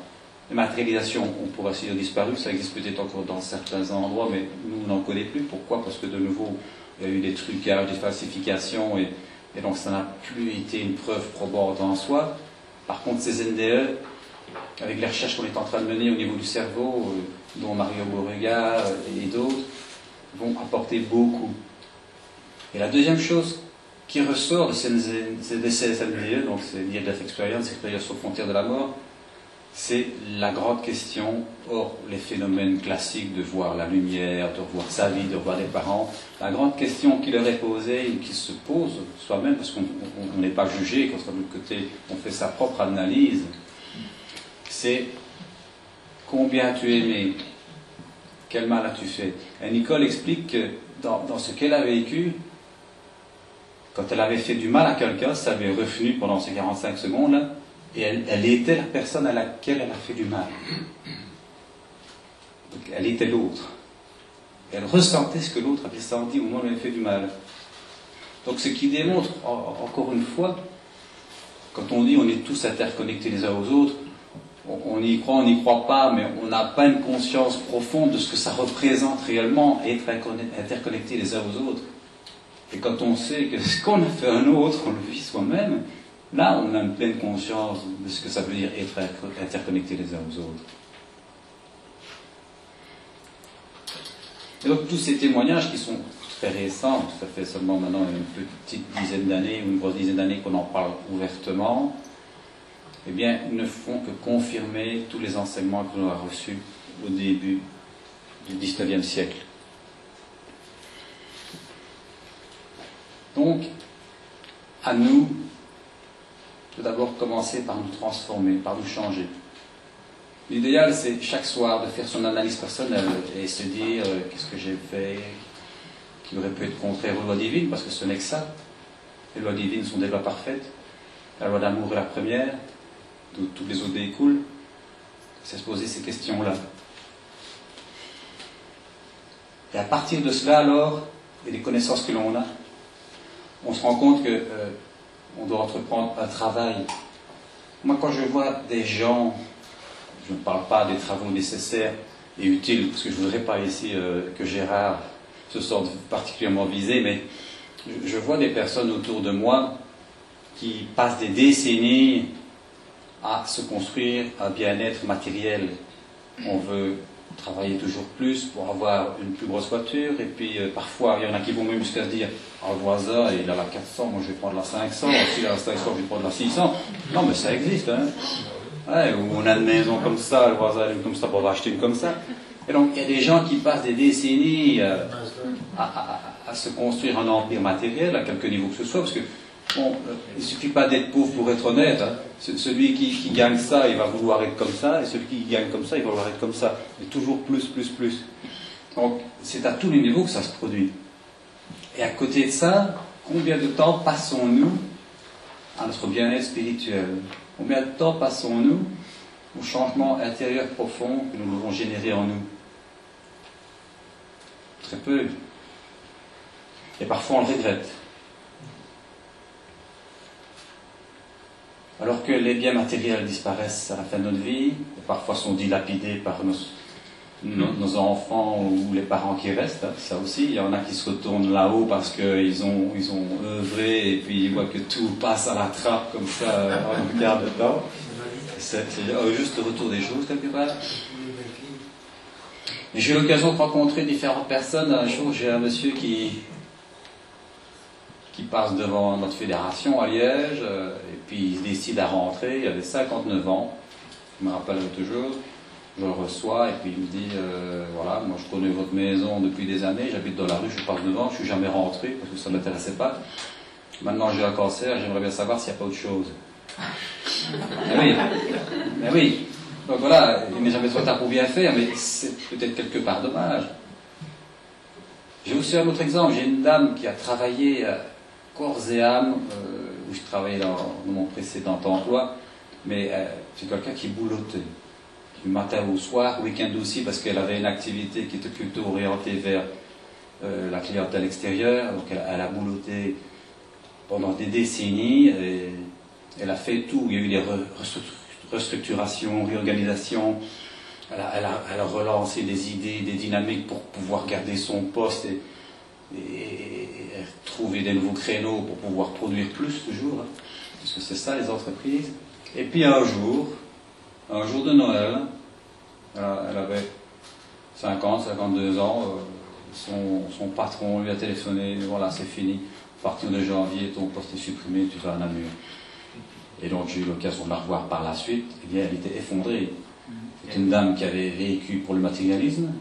Les matérialisations ont pour ainsi dire disparu, ça existe peut-être encore dans certains endroits, mais nous, on n'en connaît plus. Pourquoi? Parce que de nouveau, il y a eu des trucages, des falsifications, et, donc ça n'a plus été une preuve probante en soi. Par contre, ces NDE, avec les recherches qu'on est en train de mener au niveau du cerveau, euh, dont Mario Borrega et d'autres, vont apporter beaucoup. Et la deuxième chose qui ressort de ces, NDE, donc c'est Near Death Experience, expérience aux frontières de la mort, c'est la grande question, hors les phénomènes classiques de voir la lumière, de revoir sa vie, de revoir les parents, la grande question qui leur est posée et qui se pose soi-même, parce qu'on n'est pas jugé, quand de l'autre côté on fait sa propre analyse, c'est combien tu aimé, quel mal as-tu fait? Et Nicole explique que dans, ce qu'elle a vécu, quand elle avait fait du mal à quelqu'un, ça avait revenu pendant ces 45 secondes, et elle, était la personne à laquelle elle a fait du mal. elle était l'autre. Elle ressentait ce que l'autre avait senti au moment où elle avait fait du mal. Donc ce qui démontre, encore une fois, quand on dit on est tous interconnectés les uns aux autres, on y croit, on n'y croit pas, mais on n'a pas une conscience profonde de ce que ça représente réellement, être interconnectés les uns aux autres. Et quand on sait que ce qu'on a fait un autre, on le vit soi-même, Là, on a une pleine conscience de ce que ça veut dire être interconnectés les uns aux autres. Et donc tous ces témoignages qui sont très récents, ça fait seulement maintenant une petite dizaine d'années ou une grosse dizaine d'années qu'on en parle ouvertement, eh bien, ne font que confirmer tous les enseignements que l'on a reçus au début du XIXe siècle. Donc, à nous de d'abord commencer par nous transformer, par nous changer. L'idéal, c'est chaque soir de faire son analyse personnelle et se dire euh, qu'est-ce que j'ai fait qui aurait pu être contraire aux lois divines, parce que ce n'est que ça. Les lois divines sont des lois parfaites. La loi d'amour est la première, d'où tous les autres découlent. C'est se poser ces questions-là. Et à partir de cela, alors, et des connaissances que l'on a, on se rend compte que euh, on doit entreprendre un travail. Moi, quand je vois des gens, je ne parle pas des travaux nécessaires et utiles, parce que je ne voudrais pas ici euh, que Gérard se sorte particulièrement visé, mais je vois des personnes autour de moi qui passent des décennies à se construire un bien-être matériel. On veut travailler toujours plus pour avoir une plus grosse voiture. Et puis euh, parfois, il y en a qui vont même jusqu'à se dire Ah, le voisin, il a la 400, moi je vais prendre la 500. S'il a la 500, je vais prendre la 600. Non, mais ça existe. Hein. Ouais, on a une maison comme ça, le voisin a une comme ça, pour va acheter une comme ça. Et donc, il y a des gens qui passent des décennies euh, à, à, se construire un empire matériel à quelque niveau que ce soit, parce que Bon, euh, il ne suffit pas d'être pauvre pour être honnête. Hein. Celui qui, gagne ça, il va vouloir être comme ça, et celui qui gagne comme ça, il va vouloir être comme ça. Et toujours plus, plus, plus. Donc, c'est à tous les niveaux que ça se produit. Et à côté de ça, combien de temps passons-nous à notre bien-être spirituel? Combien de temps passons-nous au changement intérieur profond que nous devons générer en nous? Très peu. Et parfois on le regrette. Alors que les biens matériels disparaissent à la fin de notre vie, parfois sont dilapidés par nos, enfants ou les parents qui restent, ça aussi, il y en a qui se retournent là-haut parce qu'ils ont, ils ont œuvré et puis ils voient que tout passe à la trappe comme ça, on regarde dedans. C'est juste le retour des choses quelque part. J'ai eu l'occasion de rencontrer différentes personnes. Un jour, j'ai un monsieur qui, qui passe devant notre fédération à Liège, euh, et puis il décide à rentrer, il avait 59 ans, je me rappelle toujours, je le reçois, et puis il me dit, euh, voilà, moi je connais votre maison depuis des années, j'habite dans la rue, je passe devant, je suis jamais rentré, parce que ça ne m'intéressait pas. Maintenant j'ai un cancer, j'aimerais bien savoir s'il n'y a pas autre chose. [laughs] mais oui, mais oui. Donc voilà, il n'est jamais trop tard pour bien faire, mais c'est peut-être quelque part dommage. J'ai aussi un autre exemple, j'ai une dame qui a travaillé euh, corps et âme, euh, où je travaillais dans, mon précédent emploi, mais euh, c'est quelqu'un qui boulottait, du matin au soir, week-end aussi, parce qu'elle avait une activité qui était plutôt orientée vers euh, la clientèle extérieure, donc elle, a boulotté pendant des décennies, et elle a fait tout, il y a eu des restructuration, réorganisation. Elle a, relancé des idées, des dynamiques pour pouvoir garder son poste et, trouver des nouveaux créneaux pour pouvoir produire plus toujours. Hein, parce que c'est ça les entreprises. Et puis un jour, un jour de Noël, elle avait 50, 52 ans, euh, son, son, patron lui a téléphoné, voilà, c'est fini, à partir de janvier, ton poste est supprimé, tu vas à Namur. Et donc j'ai eu l'occasion de la revoir par la suite, et bien elle était effondrée. C'est une dame qui avait vécu pour le matérialisme,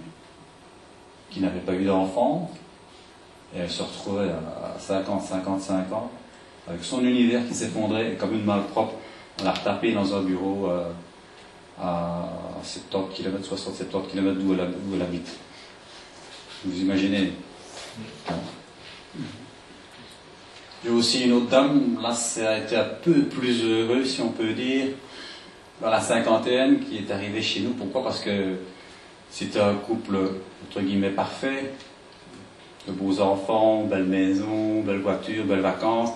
qui n'avait pas eu d'enfant, et elle se retrouvait à 50, 55 ans, avec son univers qui s'effondrait, comme une malpropre, on l'a retapée dans un bureau euh, à 70 km, 60-70 km d'où elle, habite. Vous imaginez. J'ai aussi une autre dame, là ça a été un peu plus heureux si on peut dire, dans la cinquantaine, qui est arrivée chez nous. Pourquoi? Parce que c'était un couple, entre guillemets, parfait, de beaux enfants, belle maison, belle voiture, belles vacances.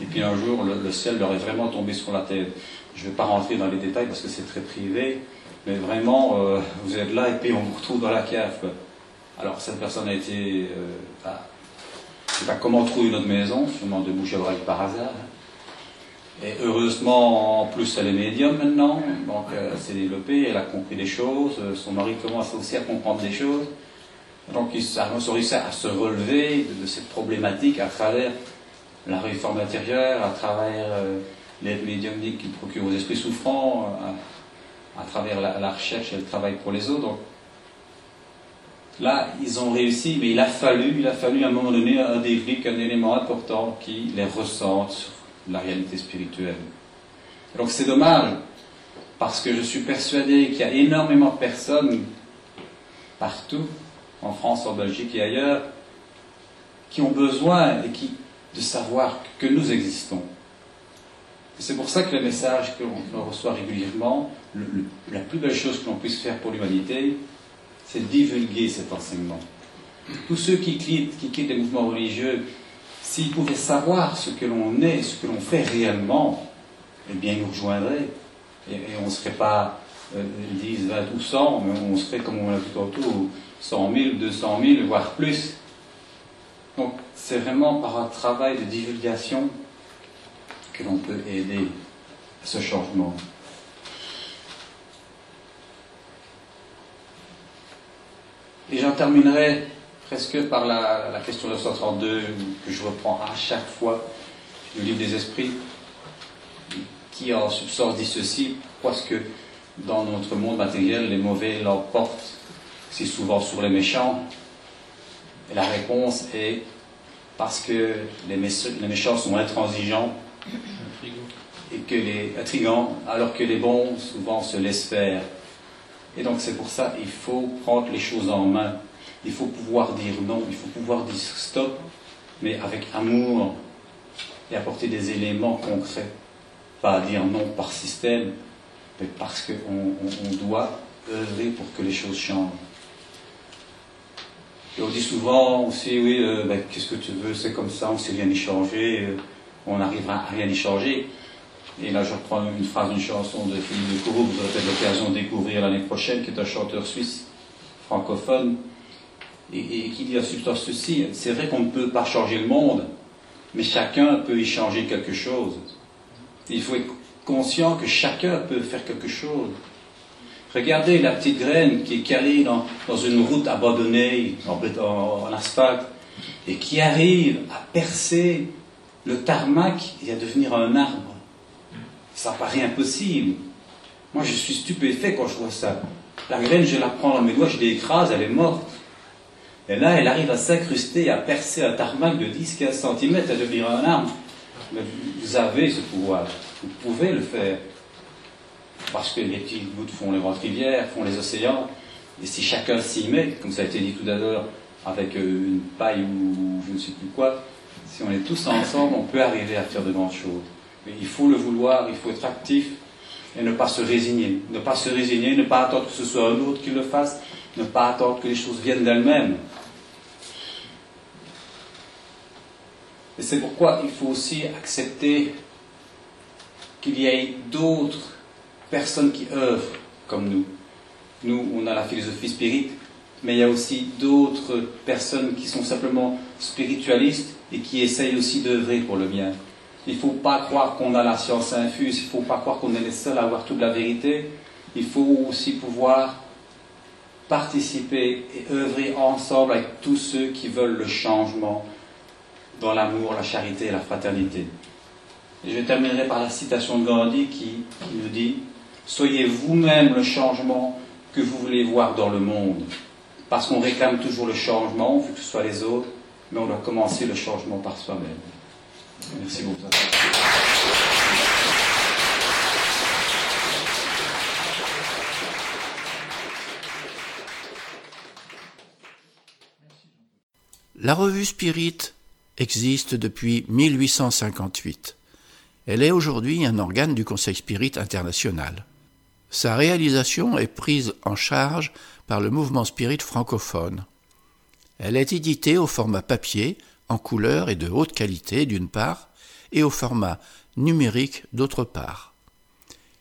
Et puis un jour, le, ciel leur est vraiment tombé sur la tête. Je ne vais pas rentrer dans les détails parce que c'est très privé, mais vraiment, euh, vous êtes là et puis on vous retrouve dans la cave. Alors, cette personne a été. Euh, je ne sais pas comment trouver une autre maison, sûrement de bouche à oreille par hasard. Et heureusement, en plus, elle est médium maintenant, donc euh, elle s'est développée, elle a compris des choses, son mari commence aussi à comprendre des choses. Donc, ils ont réussi à se relever de, cette problématique à travers la réforme intérieure, à travers euh, l'aide médiumnique qui procure aux esprits souffrants, à, à travers la, recherche et le travail pour les autres. Là, ils ont réussi, mais il a fallu, il a fallu à un moment donné un déclic, un élément important qui les ressente sur la réalité spirituelle. Donc c'est dommage, parce que je suis persuadé qu'il y a énormément de personnes partout, en France, en Belgique et ailleurs, qui ont besoin et qui, de savoir que nous existons. C'est pour ça que le message que l'on reçoit régulièrement, la plus belle chose que l'on puisse faire pour l'humanité, c'est divulguer cet enseignement. Tous ceux qui quittent, qui quittent les mouvements religieux, s'ils pouvaient savoir ce que l'on est, ce que l'on fait réellement, eh bien, ils nous rejoindraient. Et, on ne serait pas euh, 10, 20 ou 100, mais on serait, comme on l'a dit tantôt, 100 000, 200 000, voire plus. Donc, c'est vraiment par un travail de divulgation que l'on peut aider à ce changement. Et j'en terminerai presque par la, la question 932 que je reprends à chaque fois du livre des esprits, qui en substance dit ceci, parce que dans notre monde matériel, les mauvais l'emportent c'est souvent sur les méchants. Et la réponse est parce que les, méchants sont intransigeants et que les intrigants, alors que les bons souvent se laissent faire. Et donc c'est pour ça il faut prendre les choses en main. Il faut pouvoir dire non, il faut pouvoir dire stop, mais avec amour et apporter des éléments concrets. Pas dire non par système, mais parce qu'on on, on doit œuvrer pour que les choses changent. Et on dit souvent aussi, oui, euh, ben, qu'est-ce que tu veux, c'est comme ça, on ne sait rien y euh, on n'arrivera à rien y changer. Et là, je reprends une phrase d'une chanson de Philippe de Courreau, vous aurez l'occasion de découvrir l'année prochaine, qui est un chanteur suisse, francophone, et, et qui dit à substance ceci, c'est vrai qu'on ne peut pas changer le monde, mais chacun peut y changer quelque chose. Il faut être conscient que chacun peut faire quelque chose. Regardez la petite graine qui est calée dans, une route abandonnée, en, asphalte, et qui arrive à percer le tarmac et à devenir un arbre. Ça paraît impossible. Moi, je suis stupéfait quand je vois ça. La graine, je la prends dans mes doigts, je l'écrase, elle est morte. Et là, elle arrive à s'incruster, à percer un tarmac de 10-15 cm, à devenir un arbre. Mais vous avez ce pouvoir. Vous pouvez le faire parce que les petites gouttes font les grandes rivières, font les océans, et si chacun s'y met, comme ça a été dit tout à l'heure, avec une paille ou je ne sais plus quoi, si on est tous ensemble, on peut arriver à faire de grandes choses. Mais il faut le vouloir, il faut être actif et ne pas se résigner. Ne pas se résigner, ne pas attendre que ce soit un autre qui le fasse, ne pas attendre que les choses viennent d'elles-mêmes. Et c'est pourquoi il faut aussi accepter qu'il y ait d'autres personnes qui œuvrent comme nous. Nous, on a la philosophie spirit, mais il y a aussi d'autres personnes qui sont simplement spiritualistes et qui essayent aussi d'œuvrer pour le bien. Il ne faut pas croire qu'on a la science infuse, il ne faut pas croire qu'on est les seuls à avoir toute la vérité. Il faut aussi pouvoir participer et œuvrer ensemble avec tous ceux qui veulent le changement dans l'amour, la charité et la fraternité. Je terminerai par la citation de Gandhi qui nous dit Soyez vous-même le changement que vous voulez voir dans le monde. Parce qu'on réclame toujours le changement, vu que ce soit les autres, mais on doit commencer le changement par soi-même. Merci beaucoup. La revue Spirit existe depuis 1858. Elle est aujourd'hui un organe du Conseil Spirit international. Sa réalisation est prise en charge par le mouvement Spirit francophone. Elle est éditée au format papier, en couleur et de haute qualité d'une part, et au format numérique d'autre part.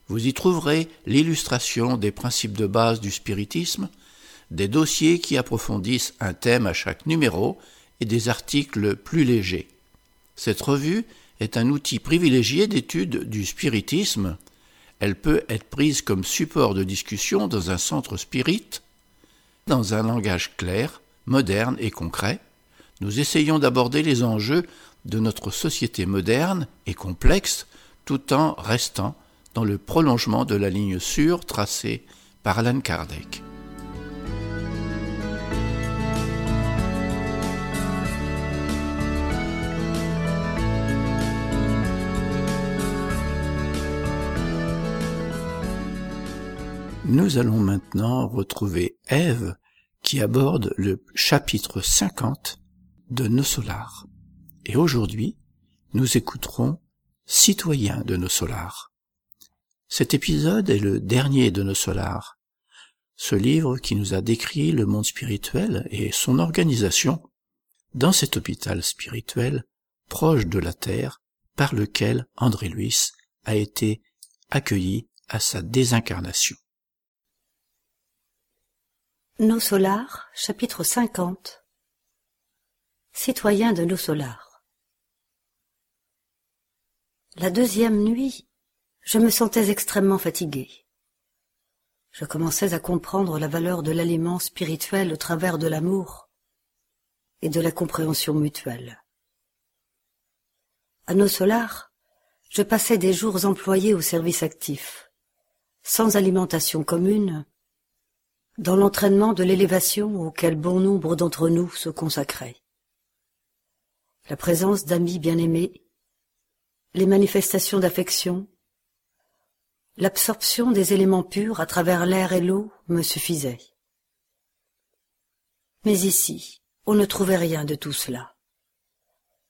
Vous y trouverez l'illustration des principes de base du spiritisme, des dossiers qui approfondissent un thème à chaque numéro et des articles plus légers. Cette revue est un outil privilégié d'étude du spiritisme. Elle peut être prise comme support de discussion dans un centre spirit, dans un langage clair, moderne et concret. Nous essayons d'aborder les enjeux de notre société moderne et complexe tout en restant dans le prolongement de la ligne sûre tracée par Alan Kardec. Nous allons maintenant retrouver Ève qui aborde le chapitre 50 de Nos Solars. Et aujourd'hui, nous écouterons Citoyens de Nos Solars. Cet épisode est le dernier de Nos Solars, ce livre qui nous a décrit le monde spirituel et son organisation dans cet hôpital spirituel proche de la Terre par lequel André Luis a été accueilli à sa désincarnation. Nos Solars, chapitre 50 Citoyens de nos Solars La deuxième nuit, je me sentais extrêmement fatigué. Je commençais à comprendre la valeur de l'aliment spirituel au travers de l'amour et de la compréhension mutuelle. À nos solars, je passais des jours employés au service actif, sans alimentation commune, dans l'entraînement de l'élévation auquel bon nombre d'entre nous se consacraient. La présence d'amis bien-aimés, les manifestations d'affection, l'absorption des éléments purs à travers l'air et l'eau me suffisaient. Mais ici, on ne trouvait rien de tout cela.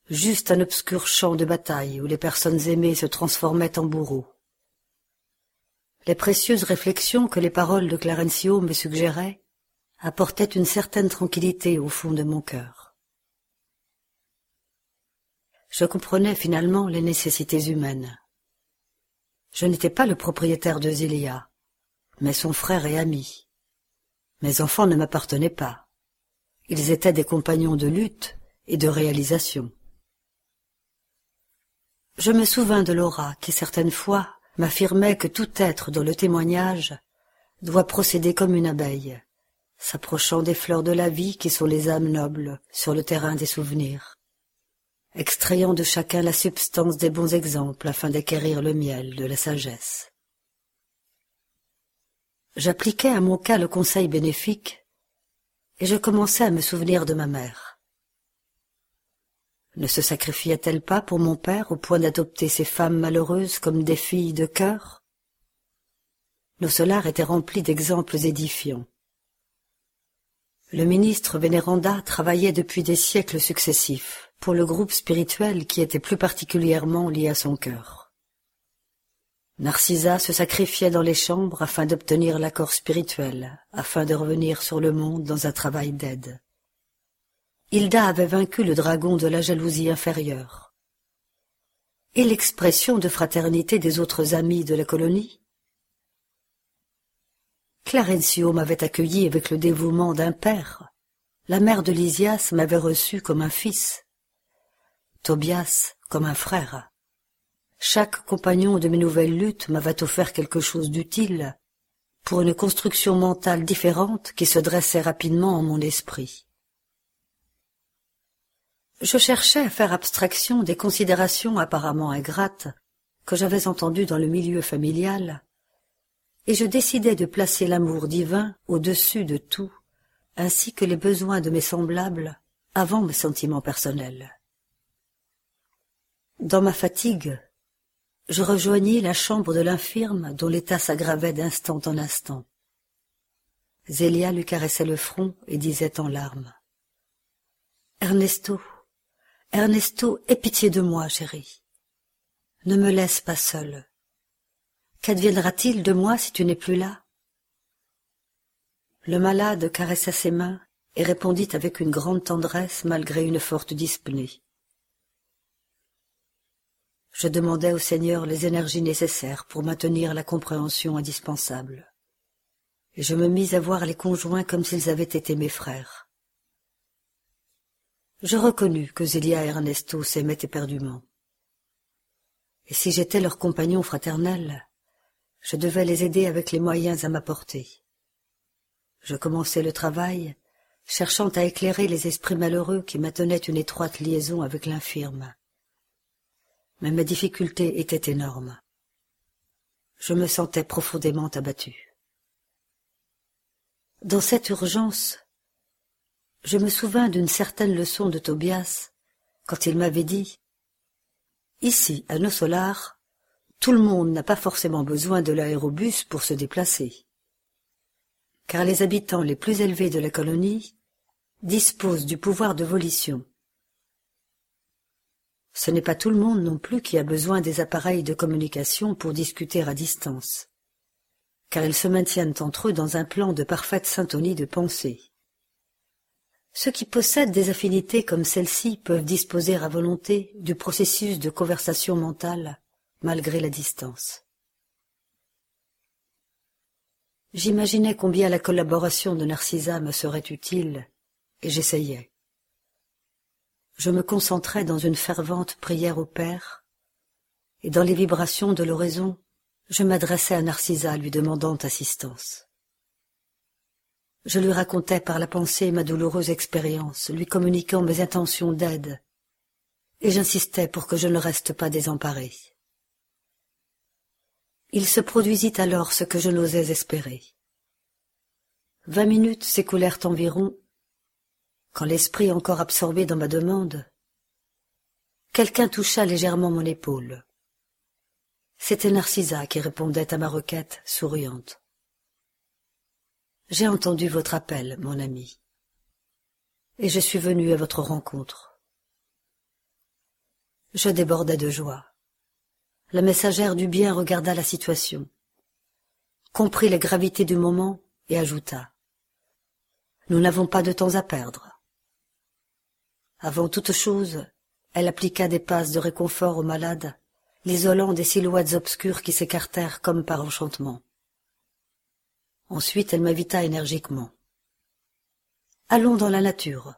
Juste un obscur champ de bataille où les personnes aimées se transformaient en bourreaux les précieuses réflexions que les paroles de Clarencio me suggéraient apportaient une certaine tranquillité au fond de mon cœur. Je comprenais finalement les nécessités humaines. Je n'étais pas le propriétaire de Zilia, mais son frère et ami. Mes enfants ne m'appartenaient pas. Ils étaient des compagnons de lutte et de réalisation. Je me souvins de Laura qui certaines fois m'affirmait que tout être dans le témoignage doit procéder comme une abeille, s'approchant des fleurs de la vie qui sont les âmes nobles sur le terrain des souvenirs, extrayant de chacun la substance des bons exemples afin d'acquérir le miel de la sagesse. J'appliquais à mon cas le conseil bénéfique, et je commençais à me souvenir de ma mère. Ne se sacrifiait-elle pas pour mon père au point d'adopter ces femmes malheureuses comme des filles de cœur? Nos solars étaient remplis d'exemples édifiants. Le ministre Vénéranda travaillait depuis des siècles successifs pour le groupe spirituel qui était plus particulièrement lié à son cœur. Narcissa se sacrifiait dans les chambres afin d'obtenir l'accord spirituel, afin de revenir sur le monde dans un travail d'aide. Hilda avait vaincu le dragon de la jalousie inférieure. Et l'expression de fraternité des autres amis de la colonie? Clarencio m'avait accueilli avec le dévouement d'un père. La mère de Lysias m'avait reçu comme un fils. Tobias comme un frère. Chaque compagnon de mes nouvelles luttes m'avait offert quelque chose d'utile pour une construction mentale différente qui se dressait rapidement en mon esprit. Je cherchais à faire abstraction des considérations apparemment ingrates que j'avais entendues dans le milieu familial, et je décidai de placer l'amour divin au-dessus de tout, ainsi que les besoins de mes semblables avant mes sentiments personnels. Dans ma fatigue, je rejoignis la chambre de l'infirme dont l'état s'aggravait d'instant en instant. Zélia lui caressait le front et disait en larmes. Ernesto, Ernesto, aie pitié de moi, chérie. Ne me laisse pas seule. Qu'adviendra-t-il de moi si tu n'es plus là? Le malade caressa ses mains et répondit avec une grande tendresse malgré une forte dyspnée. Je demandais au Seigneur les énergies nécessaires pour maintenir la compréhension indispensable. Et je me mis à voir les conjoints comme s'ils avaient été mes frères. Je reconnus que Zélia et Ernesto s'aimaient éperdument. Et si j'étais leur compagnon fraternel, je devais les aider avec les moyens à ma portée. Je commençai le travail, cherchant à éclairer les esprits malheureux qui maintenaient une étroite liaison avec l'infirme mais mes difficultés étaient énormes. Je me sentais profondément abattu. Dans cette urgence, je me souvins d'une certaine leçon de Tobias quand il m'avait dit Ici, à Nossolar, tout le monde n'a pas forcément besoin de l'aérobus pour se déplacer, car les habitants les plus élevés de la colonie disposent du pouvoir de volition ce n'est pas tout le monde non plus qui a besoin des appareils de communication pour discuter à distance, car ils se maintiennent entre eux dans un plan de parfaite syntonie de pensée. Ceux qui possèdent des affinités comme celle-ci peuvent disposer à volonté du processus de conversation mentale malgré la distance. J'imaginais combien la collaboration de Narcissa me serait utile, et j'essayais je me concentrais dans une fervente prière au Père, et dans les vibrations de l'oraison, je m'adressais à Narcissa lui demandant assistance. Je lui racontais par la pensée ma douloureuse expérience, lui communiquant mes intentions d'aide, et j'insistais pour que je ne reste pas désemparé. Il se produisit alors ce que je n'osais espérer. Vingt minutes s'écoulèrent environ quand l'esprit encore absorbé dans ma demande, quelqu'un toucha légèrement mon épaule. C'était Narcissa qui répondait à ma requête, souriante. J'ai entendu votre appel, mon ami, et je suis venu à votre rencontre. Je débordais de joie. La messagère du bien regarda la situation, comprit la gravité du moment et ajouta. Nous n'avons pas de temps à perdre. Avant toute chose, elle appliqua des passes de réconfort au malade, l'isolant des silhouettes obscures qui s'écartèrent comme par enchantement. Ensuite elle m'invita énergiquement. Allons dans la nature.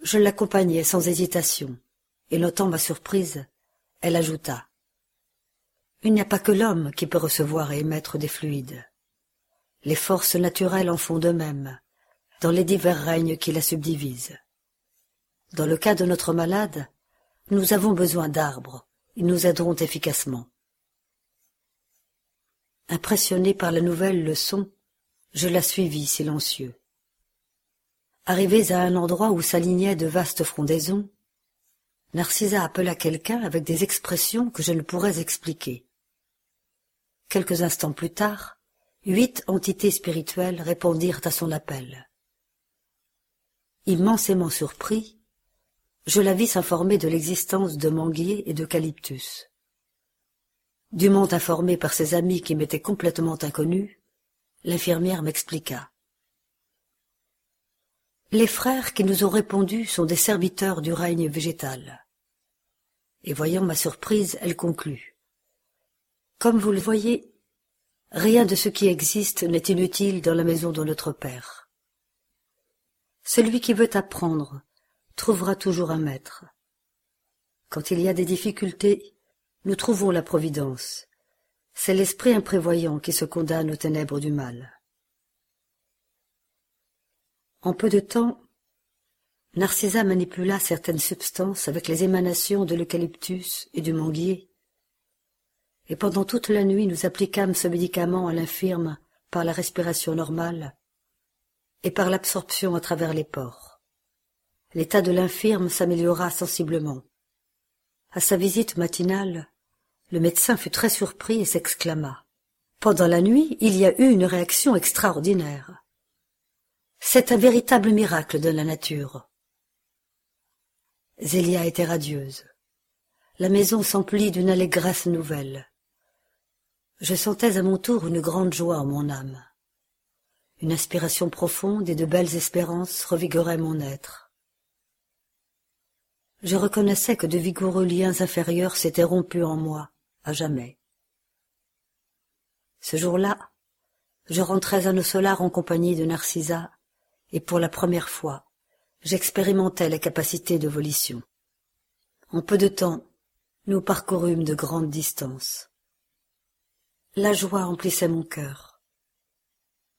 Je l'accompagnai sans hésitation, et notant ma surprise, elle ajouta. Il n'y a pas que l'homme qui peut recevoir et émettre des fluides. Les forces naturelles en font de même, dans les divers règnes qui la subdivisent. Dans le cas de notre malade, nous avons besoin d'arbres. Ils nous aideront efficacement. Impressionné par la nouvelle leçon, je la suivis silencieux. Arrivés à un endroit où s'alignaient de vastes frondaisons, Narcissa appela quelqu'un avec des expressions que je ne pourrais expliquer. Quelques instants plus tard, huit entités spirituelles répondirent à son appel. Immensément surpris, je la vis s'informer de l'existence de manguiers et d'eucalyptus. Dûment informée par ses amis qui m'étaient complètement inconnus, l'infirmière m'expliqua. Les frères qui nous ont répondu sont des serviteurs du règne végétal. Et voyant ma surprise, elle conclut. Comme vous le voyez, Rien de ce qui existe n'est inutile dans la maison de notre Père. Celui qui veut apprendre trouvera toujours un maître. Quand il y a des difficultés, nous trouvons la providence. C'est l'esprit imprévoyant qui se condamne aux ténèbres du mal. En peu de temps, Narcissa manipula certaines substances avec les émanations de l'eucalyptus et du manguier, et pendant toute la nuit nous appliquâmes ce médicament à l'infirme par la respiration normale et par l'absorption à travers les pores. L'état de l'infirme s'améliora sensiblement. À sa visite matinale, le médecin fut très surpris et s'exclama. Pendant la nuit, il y a eu une réaction extraordinaire. C'est un véritable miracle de la nature. Zélia était radieuse. La maison s'emplit d'une allégresse nouvelle. Je sentais à mon tour une grande joie en mon âme. Une inspiration profonde et de belles espérances revigoraient mon être. Je reconnaissais que de vigoureux liens inférieurs s'étaient rompus en moi, à jamais. Ce jour-là, je rentrais à nos solars en compagnie de Narcissa, et pour la première fois, j'expérimentais la capacité de volition. En peu de temps, nous parcourûmes de grandes distances. La joie emplissait mon cœur.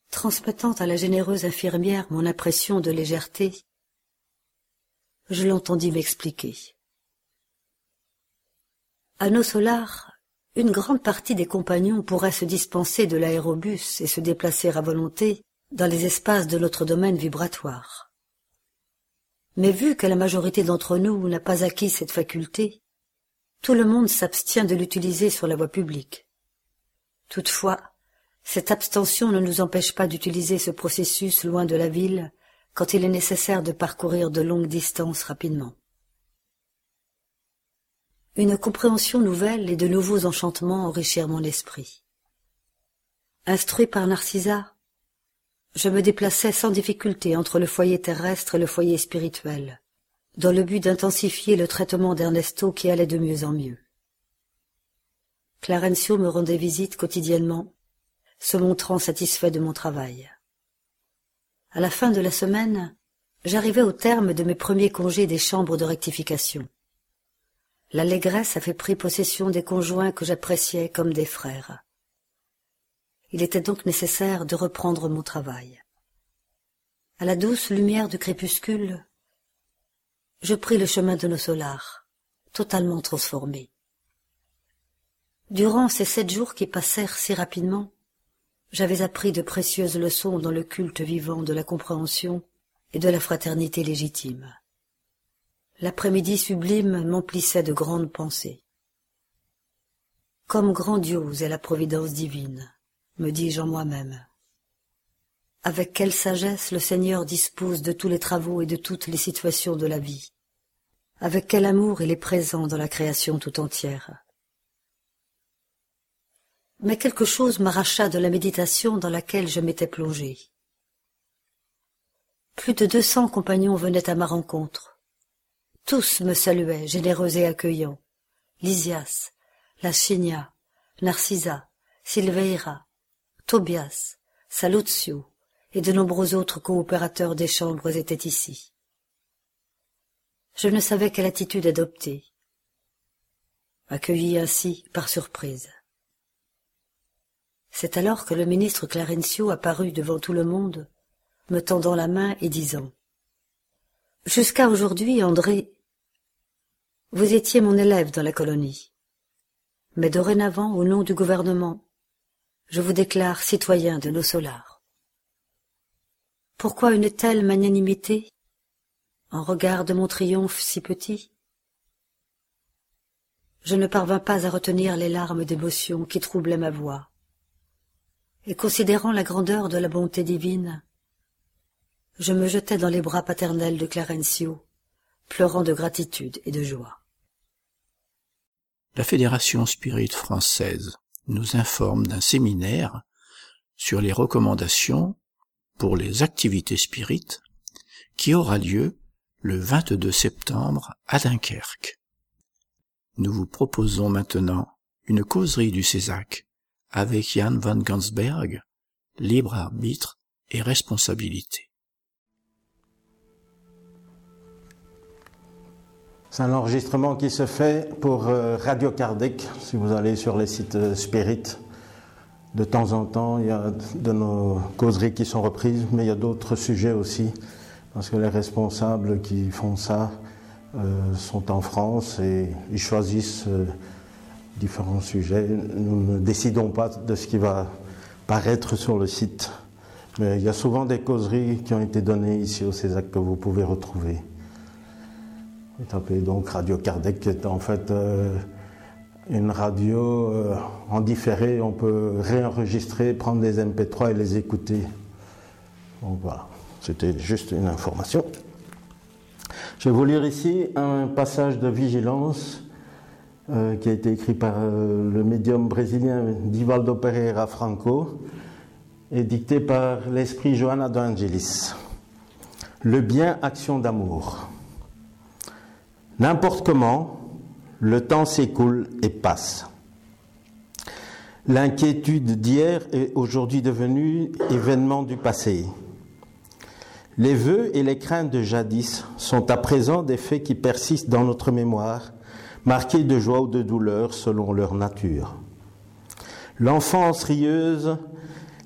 Transmettant à la généreuse infirmière mon impression de légèreté, je l'entendis m'expliquer. À nos solars, une grande partie des compagnons pourrait se dispenser de l'aérobus et se déplacer à volonté dans les espaces de notre domaine vibratoire. Mais vu que la majorité d'entre nous n'a pas acquis cette faculté, tout le monde s'abstient de l'utiliser sur la voie publique. Toutefois, cette abstention ne nous empêche pas d'utiliser ce processus loin de la ville quand il est nécessaire de parcourir de longues distances rapidement. Une compréhension nouvelle et de nouveaux enchantements enrichirent mon esprit. Instruit par Narcissa, je me déplaçais sans difficulté entre le foyer terrestre et le foyer spirituel, dans le but d'intensifier le traitement d'Ernesto qui allait de mieux en mieux. Clarencio me rendait visite quotidiennement, se montrant satisfait de mon travail. À la fin de la semaine, j'arrivais au terme de mes premiers congés des chambres de rectification. L'allégresse avait pris possession des conjoints que j'appréciais comme des frères. Il était donc nécessaire de reprendre mon travail. À la douce lumière du crépuscule, je pris le chemin de nos solars, totalement transformé. Durant ces sept jours qui passèrent si rapidement, j'avais appris de précieuses leçons dans le culte vivant de la compréhension et de la fraternité légitime. L'après-midi sublime m'emplissait de grandes pensées. Comme grandiose est la providence divine, me dis-je en moi-même. Avec quelle sagesse le Seigneur dispose de tous les travaux et de toutes les situations de la vie. Avec quel amour il est présent dans la création tout entière mais quelque chose m'arracha de la méditation dans laquelle je m'étais plongé. Plus de deux cents compagnons venaient à ma rencontre. Tous me saluaient, généreux et accueillants. Lysias, Lachinia, Narcisa, Silveira, Tobias, Saluzio et de nombreux autres coopérateurs des chambres étaient ici. Je ne savais quelle attitude adopter. Accueilli ainsi par surprise. C'est alors que le ministre Clarencio apparut devant tout le monde, me tendant la main et disant Jusqu'à aujourd'hui, André, vous étiez mon élève dans la colonie. Mais dorénavant, au nom du gouvernement, je vous déclare citoyen de nos solars. Pourquoi une telle magnanimité en regard de mon triomphe si petit? Je ne parvins pas à retenir les larmes d'émotion qui troublaient ma voix et considérant la grandeur de la bonté divine, je me jetai dans les bras paternels de Clarencio, pleurant de gratitude et de joie. La Fédération Spirit française nous informe d'un séminaire sur les recommandations pour les activités spirites qui aura lieu le 22 septembre à Dunkerque. Nous vous proposons maintenant une causerie du Césac avec Jan van Gansberg, libre arbitre et responsabilité. C'est un enregistrement qui se fait pour euh, Radio Kardec, si vous allez sur les sites euh, Spirit. De temps en temps, il y a de nos causeries qui sont reprises, mais il y a d'autres sujets aussi, parce que les responsables qui font ça euh, sont en France et ils choisissent différents sujets. Nous ne décidons pas de ce qui va paraître sur le site, mais il y a souvent des causeries qui ont été données ici au Césac que vous pouvez retrouver. Tapez donc Radio Kardec, qui est en fait une radio euh, en différé, on peut réenregistrer, prendre des MP3 et les écouter. Donc voilà, c'était juste une information. Je vais vous lire ici un passage de vigilance euh, qui a été écrit par euh, le médium brésilien Divaldo Pereira Franco et dicté par l'esprit Johanna de Angelis. Le bien, action d'amour. N'importe comment, le temps s'écoule et passe. L'inquiétude d'hier est aujourd'hui devenue événement du passé. Les vœux et les craintes de jadis sont à présent des faits qui persistent dans notre mémoire, marqués de joie ou de douleur selon leur nature. L'enfance rieuse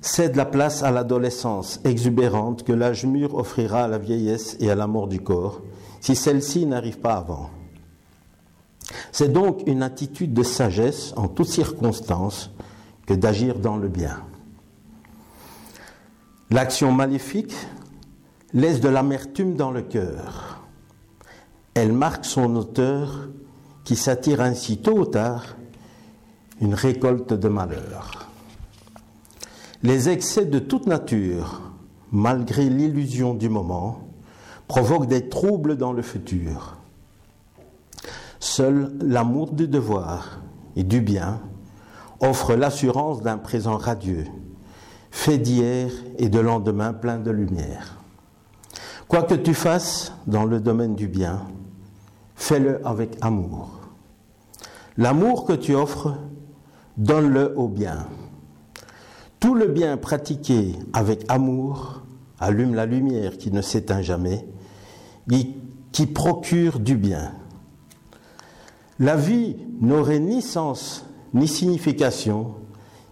cède la place à l'adolescence exubérante que l'âge mûr offrira à la vieillesse et à la mort du corps, si celle-ci n'arrive pas avant. C'est donc une attitude de sagesse en toutes circonstances que d'agir dans le bien. L'action maléfique laisse de l'amertume dans le cœur. Elle marque son auteur qui s'attire ainsi tôt ou tard une récolte de malheur. Les excès de toute nature, malgré l'illusion du moment, provoquent des troubles dans le futur. Seul l'amour du devoir et du bien offre l'assurance d'un présent radieux, fait d'hier et de lendemain plein de lumière. Quoi que tu fasses dans le domaine du bien, fais-le avec amour. L'amour que tu offres, donne-le au bien. Tout le bien pratiqué avec amour allume la lumière qui ne s'éteint jamais, qui procure du bien. La vie n'aurait ni sens ni signification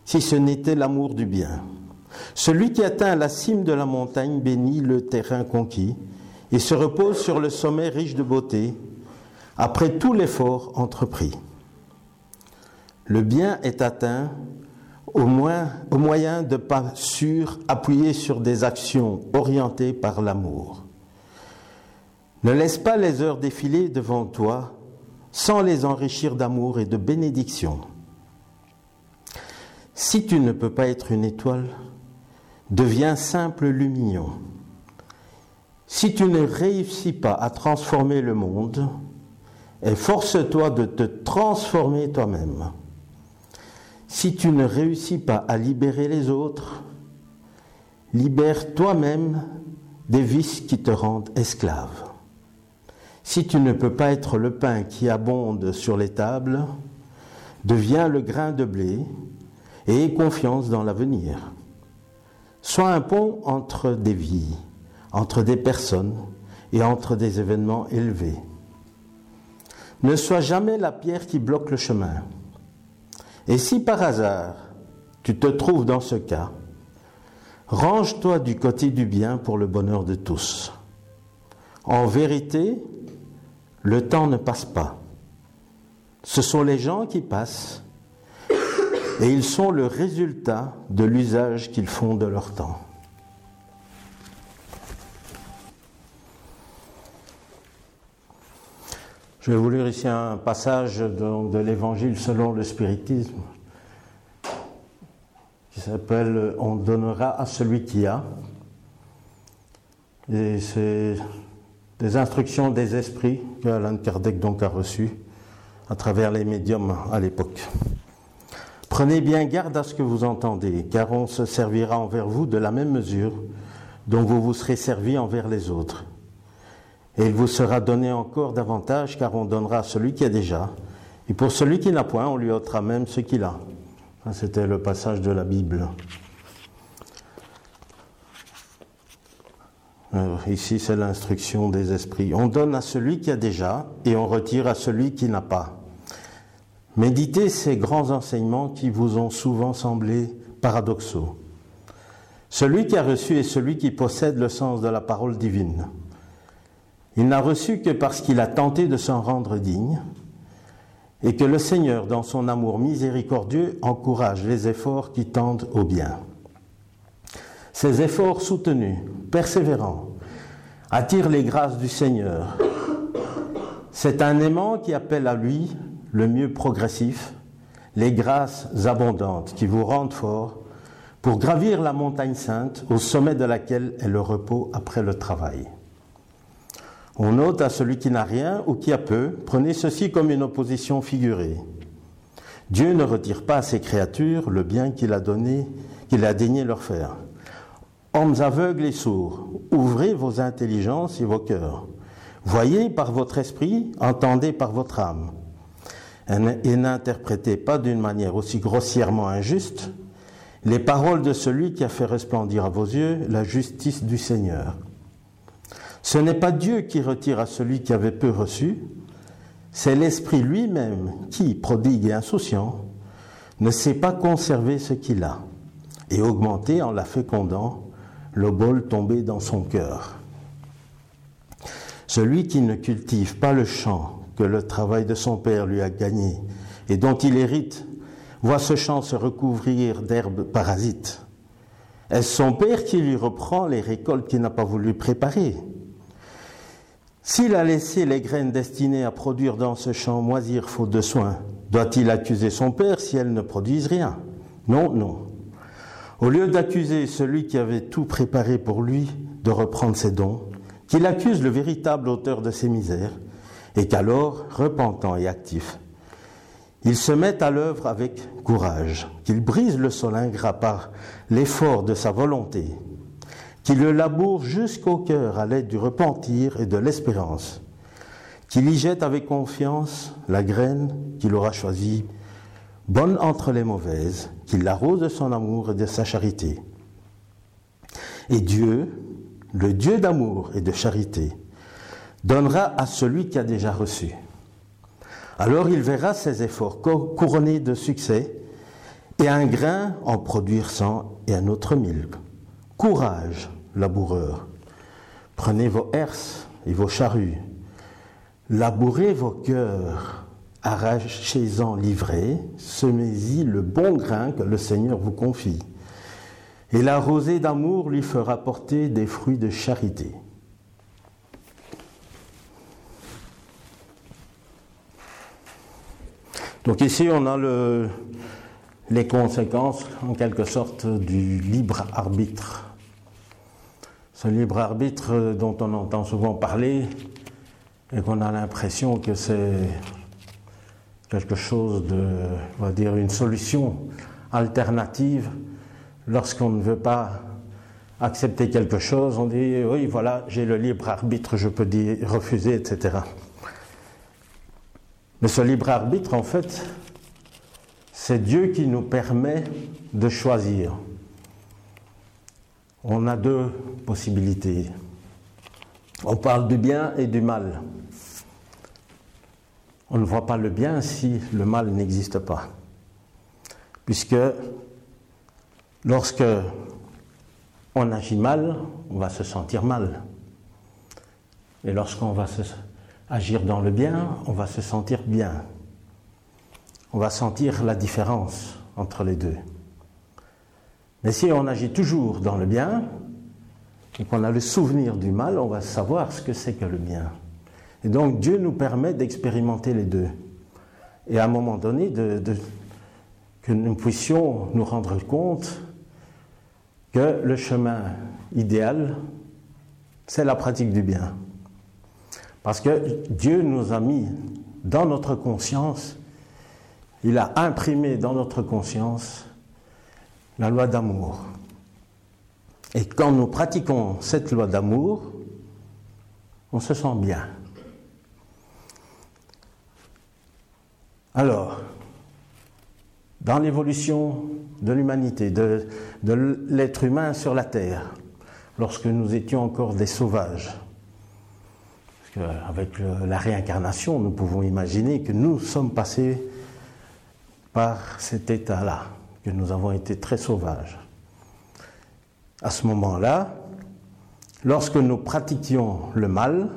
si ce n'était l'amour du bien. Celui qui atteint la cime de la montagne bénit le terrain conquis et se repose sur le sommet riche de beauté après tout l'effort entrepris. Le bien est atteint au, moyen de pas sûrs appuyés sur des actions orientées par l'amour. Ne laisse pas les heures défiler devant toi sans les enrichir d'amour et de bénédiction. Si tu ne peux pas être une étoile, deviens simple lumignon. Si tu ne réussis pas à transformer le monde, efforce-toi de te transformer toi-même. Si tu ne réussis pas à libérer les autres, libère toi-même des vices qui te rendent esclave. Si tu ne peux pas être le pain qui abonde sur les tables, deviens le grain de blé et aie confiance dans l'avenir. Sois un pont entre des vies, entre des personnes et entre des événements élevés. Ne sois jamais la pierre qui bloque le chemin. Et si par hasard tu te trouves dans ce cas, range-toi du côté du bien pour le bonheur de tous. En vérité, le temps ne passe pas. Ce sont les gens qui passent et ils sont le résultat de l'usage qu'ils font de leur temps. Je vais vous lire ici un passage de, l'évangile selon le spiritisme qui s'appelle On donnera à celui qui a. Et c'est des instructions des esprits que Alain Kardec donc a reçues à travers les médiums à l'époque. Prenez bien garde à ce que vous entendez, car on se servira envers vous de la même mesure dont vous vous serez servi envers les autres. Et il vous sera donné encore davantage, car on donnera à celui qui a déjà, et pour celui qui n'a point, on lui ôtera même ce qu'il a. C'était le passage de la Bible. Ici, c'est l'instruction des esprits. On donne à celui qui a déjà et on retire à celui qui n'a pas. Méditez ces grands enseignements qui vous ont souvent semblé paradoxaux. Celui qui a reçu est celui qui possède le sens de la parole divine. Il n'a reçu que parce qu'il a tenté de s'en rendre digne et que le Seigneur, dans son amour miséricordieux, encourage les efforts qui tendent au bien. Ces efforts soutenus, persévérants, attirent les grâces du Seigneur. C'est un aimant qui appelle à lui le mieux progressif, les grâces abondantes qui vous rendent fort pour gravir la montagne sainte au sommet de laquelle est le repos après le travail. On note à celui qui n'a rien ou qui a peu, prenez ceci comme une opposition figurée. Dieu ne retire pas à ses créatures le bien qu'il a donné, qu'il a daigné leur faire. Hommes aveugles et sourds, ouvrez vos intelligences et vos cœurs. Voyez par votre esprit, entendez par votre âme. Et n'interprétez pas d'une manière aussi grossièrement injuste les paroles de celui qui a fait resplendir à vos yeux la justice du Seigneur. Ce n'est pas Dieu qui retire à celui qui avait peu reçu, c'est l'Esprit lui-même qui, prodigue et insouciant, ne sait pas conserver ce qu'il a et augmenter en la fécondant le bol tombé dans son cœur. Celui qui ne cultive pas le champ que le travail de son père lui a gagné et dont il hérite, voit ce champ se recouvrir d'herbes parasites. Est-ce son père qui lui reprend les récoltes qu'il n'a pas voulu préparer? S'il a laissé les graines destinées à produire dans ce champ moisir faute de soins, doit-il accuser son père si elles ne produisent rien? Non, non. Au lieu d'accuser celui qui avait tout préparé pour lui de reprendre ses dons, qu'il accuse le véritable auteur de ses misères, et qu'alors, repentant et actif, il se met à l'œuvre avec courage, qu'il brise le sol ingrat par l'effort de sa volonté, qu'il le laboure jusqu'au cœur à l'aide du repentir et de l'espérance, qu'il y jette avec confiance la graine qu'il aura choisie bonne entre les mauvaises, qu'il l'arrose de son amour et de sa charité. Et Dieu, le Dieu d'amour et de charité, donnera à celui qui a déjà reçu. Alors il verra ses efforts couronnés de succès et un grain en produire cent et un autre mille. Courage, laboureur. Prenez vos herses et vos charrues. Labourez vos cœurs arrachez-en l'ivrée, semez-y le bon grain que le Seigneur vous confie. Et la rosée d'amour lui fera porter des fruits de charité. Donc ici, on a le, les conséquences, en quelque sorte, du libre arbitre. Ce libre arbitre dont on entend souvent parler et qu'on a l'impression que c'est quelque chose de, on va dire, une solution alternative lorsqu'on ne veut pas accepter quelque chose, on dit oui, voilà, j'ai le libre arbitre, je peux dire, refuser, etc. Mais ce libre arbitre, en fait, c'est Dieu qui nous permet de choisir. On a deux possibilités. On parle du bien et du mal on ne voit pas le bien si le mal n'existe pas. Puisque lorsque on agit mal, on va se sentir mal. Et lorsqu'on va agir dans le bien, on va se sentir bien. On va sentir la différence entre les deux. Mais si on agit toujours dans le bien, et qu'on a le souvenir du mal, on va savoir ce que c'est que le bien. Et donc Dieu nous permet d'expérimenter les deux. Et à un moment donné, que nous puissions nous rendre compte que le chemin idéal, c'est la pratique du bien. Parce que Dieu nous a mis dans notre conscience, il a imprimé dans notre conscience la loi d'amour. Et quand nous pratiquons cette loi d'amour, on se sent bien. Alors, dans l'évolution de l'humanité, de, l'être humain sur la Terre, lorsque nous étions encore des sauvages. avec la réincarnation, nous pouvons imaginer que nous sommes passés par cet état-là, que nous avons été très sauvages. À ce moment-là, lorsque nous pratiquions le mal,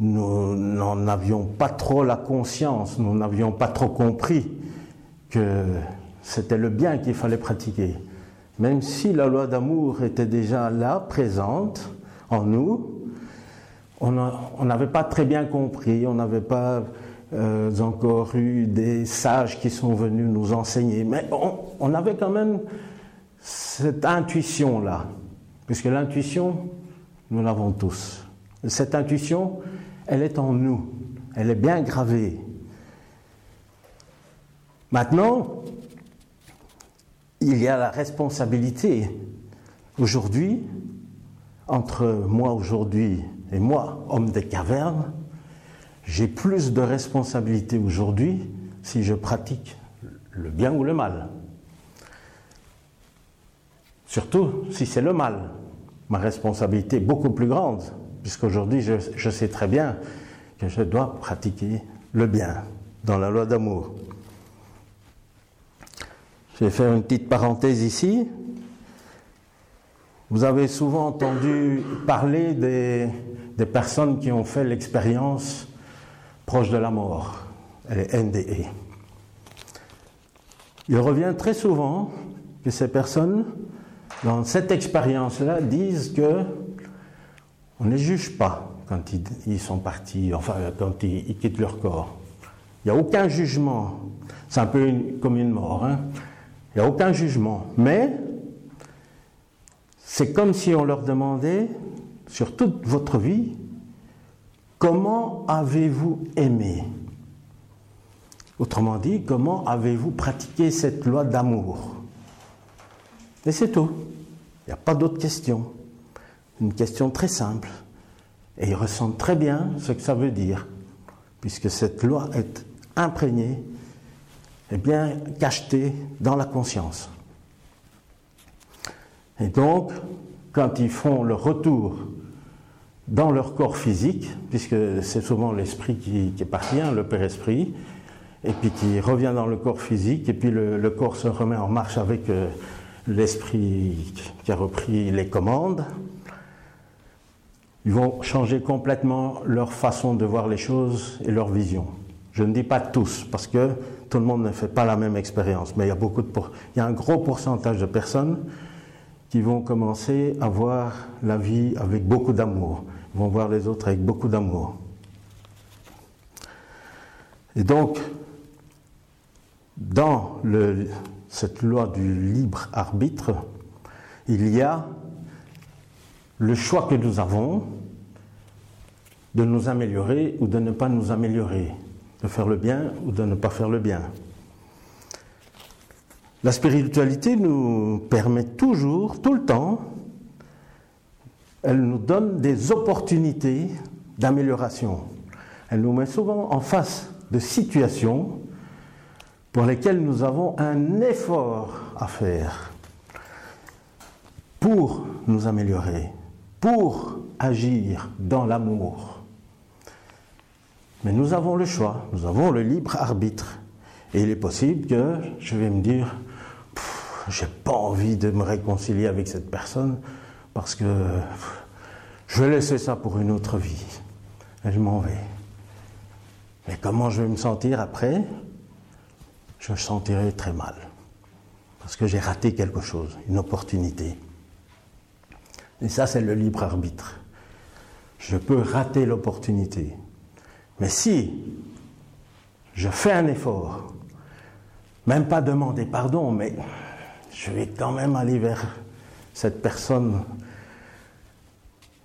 nous n'en avions pas trop la conscience, nous n'avions pas trop compris que c'était le bien qu'il fallait pratiquer. Même si la loi d'amour était déjà là, présente en nous, on n'avait pas très bien compris, on n'avait pas euh, encore eu des sages qui sont venus nous enseigner, mais on, on avait quand même cette intuition-là, puisque l'intuition, nous l'avons tous. Cette intuition, elle est en nous, elle est bien gravée. Maintenant, il y a la responsabilité aujourd'hui entre moi aujourd'hui et moi, homme des cavernes, j'ai plus de responsabilité aujourd'hui si je pratique le bien ou le mal. Surtout si c'est le mal. Ma responsabilité est beaucoup plus grande puisqu'aujourd'hui je, sais très bien que je dois pratiquer le bien dans la loi d'amour. Je vais faire une petite parenthèse ici. Vous avez souvent entendu parler des, des personnes qui ont fait l'expérience proche de la mort, les NDE. Il revient très souvent que ces personnes, dans cette expérience-là, disent que on ne les juge pas quand ils, sont partis, enfin quand ils, quittent leur corps. Il n'y a aucun jugement. C'est un peu comme une mort. Hein. Il n'y a aucun jugement. Mais c'est comme si on leur demandait, sur toute votre vie, comment avez-vous aimé? Autrement dit, comment avez-vous pratiqué cette loi d'amour? Et c'est tout. Il n'y a pas d'autre question une question très simple. Et ils ressentent très bien ce que ça veut dire, puisque cette loi est imprégnée et bien cachetée dans la conscience. Et donc, quand ils font le retour dans leur corps physique, puisque c'est souvent l'esprit qui, hein, le Père Esprit, et puis qui revient dans le corps physique, et puis le, corps se remet en marche avec euh, l'esprit qui a repris les commandes, ils vont changer complètement leur façon de voir les choses et leur vision. Je ne dis pas tous, parce que tout le monde ne fait pas la même expérience, mais il y a, un gros pourcentage de personnes qui vont commencer à voir la vie avec beaucoup d'amour, vont voir les autres avec beaucoup d'amour. Et donc, dans cette loi du libre arbitre, il y a le choix que nous avons de nous améliorer ou de ne pas nous améliorer, de faire le bien ou de ne pas faire le bien. La spiritualité nous permet toujours, tout le temps, elle nous donne des opportunités d'amélioration. Elle nous met souvent en face de situations pour lesquelles nous avons un effort à faire pour nous améliorer pour agir dans l'amour. Mais nous avons le choix, nous avons le libre arbitre. Et il est possible que je vais me dire, j'ai pas envie de me réconcilier avec cette personne parce que je vais laisser ça pour une autre vie. Et je m'en vais. Mais comment je vais me sentir après? Je me sentirai très mal. Parce que j'ai raté quelque chose, une opportunité. Et ça, c'est le libre arbitre. Je peux rater l'opportunité. Mais si je fais un effort, même pas demander pardon, mais je vais quand même aller vers cette personne.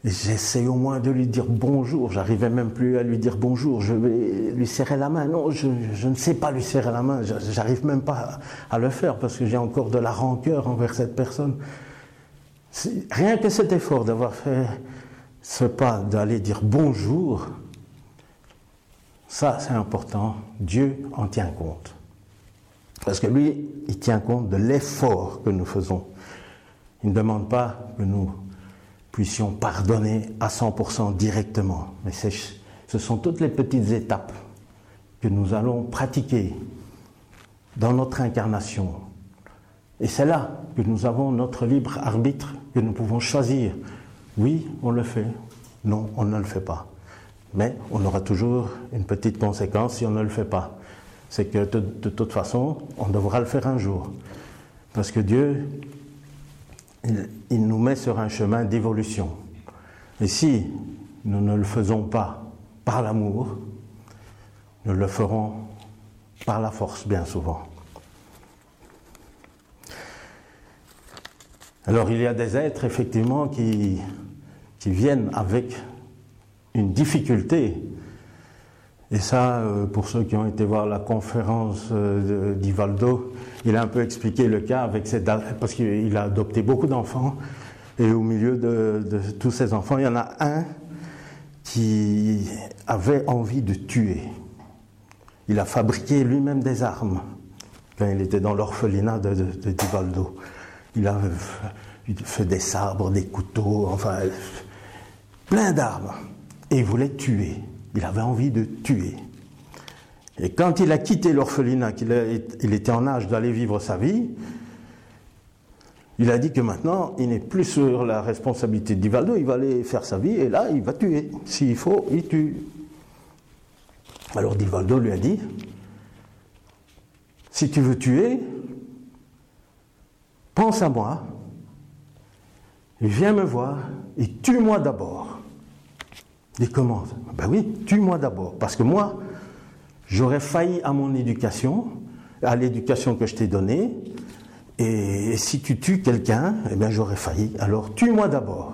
J'essaie au moins de lui dire bonjour. J'arrivais même plus à lui dire bonjour. Je vais lui serrer la main. Non, je, ne sais pas lui serrer la main. J'arrive même pas à le faire parce que j'ai encore de la rancœur envers cette personne. Rien que cet effort d'avoir fait ce pas, d'aller dire bonjour, ça c'est important, Dieu en tient compte. Parce que lui, il tient compte de l'effort que nous faisons. Il ne demande pas que nous puissions pardonner à 100% directement. Mais ce sont toutes les petites étapes que nous allons pratiquer dans notre incarnation. Et c'est là que nous avons notre libre arbitre, que nous pouvons choisir. Oui, on le fait. Non, on ne le fait pas. Mais on aura toujours une petite conséquence si on ne le fait pas. C'est que de, toute façon, on devra le faire un jour. Parce que Dieu, il, nous met sur un chemin d'évolution. Et si nous ne le faisons pas par l'amour, nous le ferons par la force bien souvent. Alors il y a des êtres effectivement qui, viennent avec une difficulté. Et ça, euh, pour ceux qui ont été voir la conférence euh, d'Ivaldo, il a un peu expliqué le cas avec ses, parce qu'il a adopté beaucoup d'enfants. Et au milieu de, tous ces enfants, il y en a un qui avait envie de tuer. Il a fabriqué lui-même des armes quand il était dans l'orphelinat de, Divaldo. Il a fait des sabres, des couteaux, enfin, plein d'armes. Et il voulait tuer. Il avait envie de tuer. Et quand il a quitté l'orphelinat, qu'il il était en âge d'aller vivre sa vie, il a dit que maintenant, il n'est plus sur la responsabilité d'Ivaldo, il va aller faire sa vie, et là, il va tuer. S'il faut, il tue. Alors Divaldo lui a dit, si tu veux tuer, pense à moi, viens me voir, et tue-moi d'abord. Il commence. Ben oui, tue-moi d'abord, parce que moi, j'aurais failli à mon éducation, à l'éducation que je t'ai donnée, et si tu tues quelqu'un, eh bien j'aurais failli. Alors tue-moi d'abord.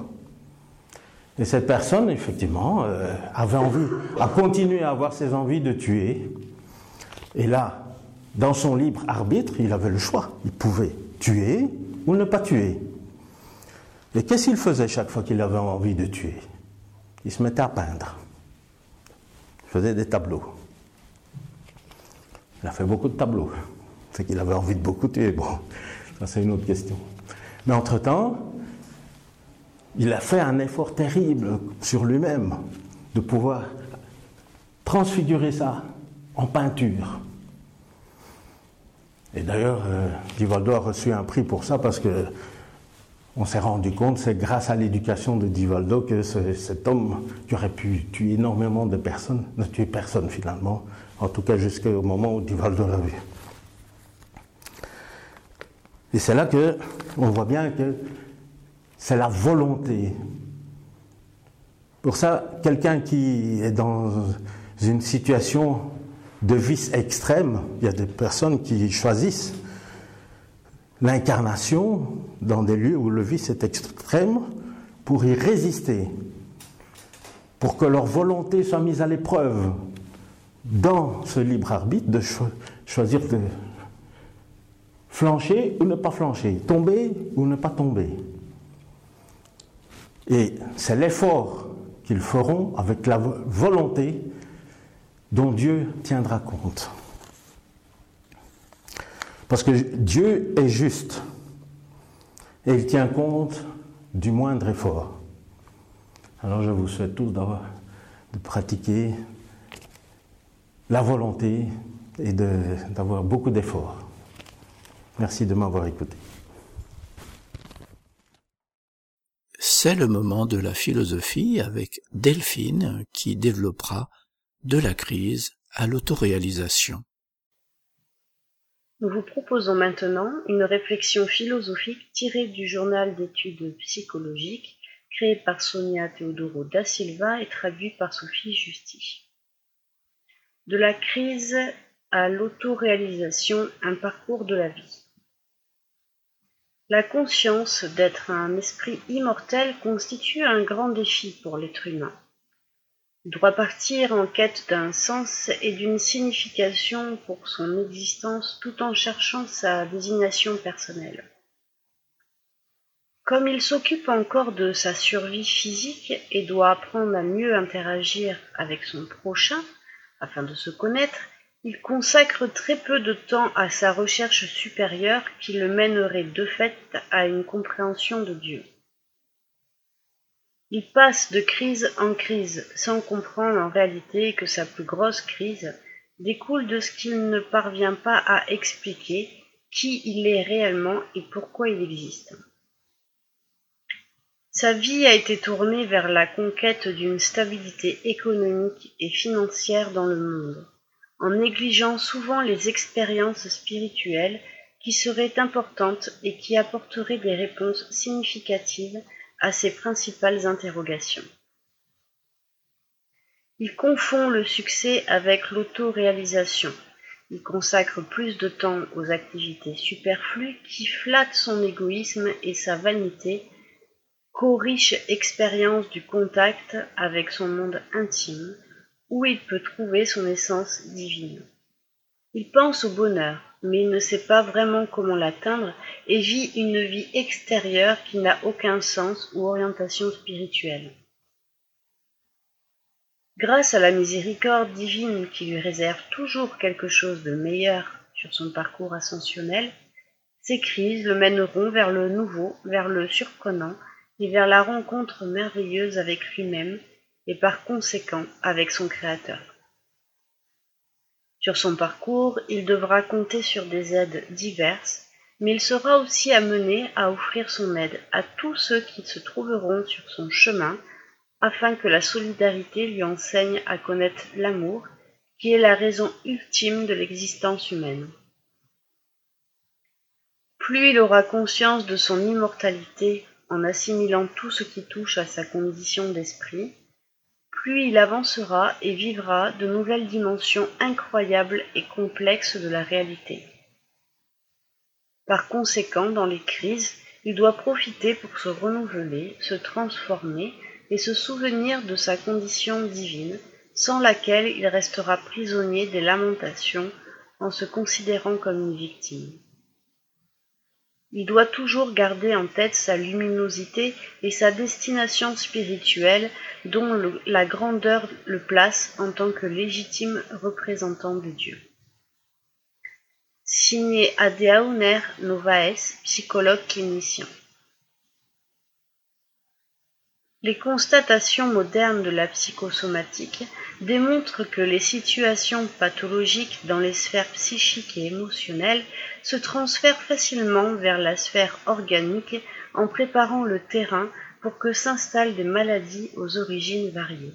Et cette personne, effectivement, euh, avait envie, a continué à avoir ses envies de tuer. Et là, dans son libre arbitre, il avait le choix. Il pouvait tuer ou ne pas tuer. Et qu'est-ce qu'il faisait chaque fois qu'il avait envie de tuer? Il se mettait à peindre. Il faisait des tableaux. Il a fait beaucoup de tableaux. C'est qu'il avait envie de beaucoup tuer. Bon, ça c'est une autre question. Mais entre-temps, il a fait un effort terrible sur lui-même de pouvoir transfigurer ça en peinture. Et d'ailleurs, euh, Divaldo a reçu un prix pour ça parce que on s'est rendu compte, c'est grâce à l'éducation de Divaldo que cet homme qui aurait pu tuer énormément de personnes, ne tué personne finalement, en tout cas jusqu'au moment où Divaldo l'a vu. Et c'est là que on voit bien que c'est la volonté. Pour ça, quelqu'un qui est dans une situation de vice extrême, il y a des personnes qui choisissent l'incarnation dans des lieux où le vice est extrême pour y résister, pour que leur volonté soit mise à l'épreuve dans ce libre arbitre de choisir de flancher ou ne pas flancher, tomber ou ne pas tomber. Et c'est l'effort qu'ils feront avec la volonté dont Dieu tiendra compte. Parce que Dieu est juste et il tient compte du moindre effort. Alors je vous souhaite tous de pratiquer la volonté et d'avoir beaucoup d'efforts. Merci de m'avoir écouté. C'est le moment de la philosophie avec Delphine qui développera de la crise à l'autoréalisation. Nous vous proposons maintenant une réflexion philosophique tirée du journal d'études psychologiques créé par Sonia Teodoro da Silva et traduit par Sophie Justi. De la crise à l'autoréalisation, un parcours de la vie. La conscience d'être un esprit immortel constitue un grand défi pour l'être humain doit partir en quête d'un sens et d'une signification pour son existence tout en cherchant sa désignation personnelle. Comme il s'occupe encore de sa survie physique et doit apprendre à mieux interagir avec son prochain afin de se connaître, Il consacre très peu de temps à sa recherche supérieure qui le mènerait de fait à une compréhension de Dieu. Il passe de crise en crise sans comprendre en réalité que sa plus grosse crise découle de ce qu'il ne parvient pas à expliquer qui il est réellement et pourquoi il existe. Sa vie a été tournée vers la conquête d'une stabilité économique et financière dans le monde, en négligeant souvent les expériences spirituelles qui seraient importantes et qui apporteraient des réponses significatives à ses principales interrogations. Il confond le succès avec l'autoréalisation. Il consacre plus de temps aux activités superflues qui flattent son égoïsme et sa vanité qu'aux riches expériences du contact avec son monde intime, où il peut trouver son essence divine. Il pense au bonheur, mais il ne sait pas vraiment comment l'atteindre et vit une vie extérieure qui n'a aucun sens ou orientation spirituelle. Grâce à la miséricorde divine qui lui réserve toujours quelque chose de meilleur sur son parcours ascensionnel, ces crises le mèneront vers le nouveau, vers le surprenant et vers la rencontre merveilleuse avec lui-même et par conséquent avec son Créateur. Sur son parcours, il devra compter sur des aides diverses, mais il sera aussi amené à offrir son aide à tous ceux qui se trouveront sur son chemin, afin que la solidarité lui enseigne à connaître l'amour, qui est la raison ultime de l'existence humaine. Plus il aura conscience de son immortalité en assimilant tout ce qui touche à sa condition d'esprit, plus il avancera et vivra de nouvelles dimensions incroyables et complexes de la réalité. Par conséquent, dans les crises, il doit profiter pour se renouveler, se transformer et se souvenir de sa condition divine, sans laquelle il restera prisonnier des lamentations en se considérant comme une victime. Il doit toujours garder en tête sa luminosité et sa destination spirituelle dont la grandeur le place en tant que légitime représentant de Dieu. Signé Adeauner Novaes, psychologue clinicien. Les constatations modernes de la psychosomatique démontrent que les situations pathologiques dans les sphères psychiques et émotionnelles se transfèrent facilement vers la sphère organique en préparant le terrain pour que s'installent des maladies aux origines variées.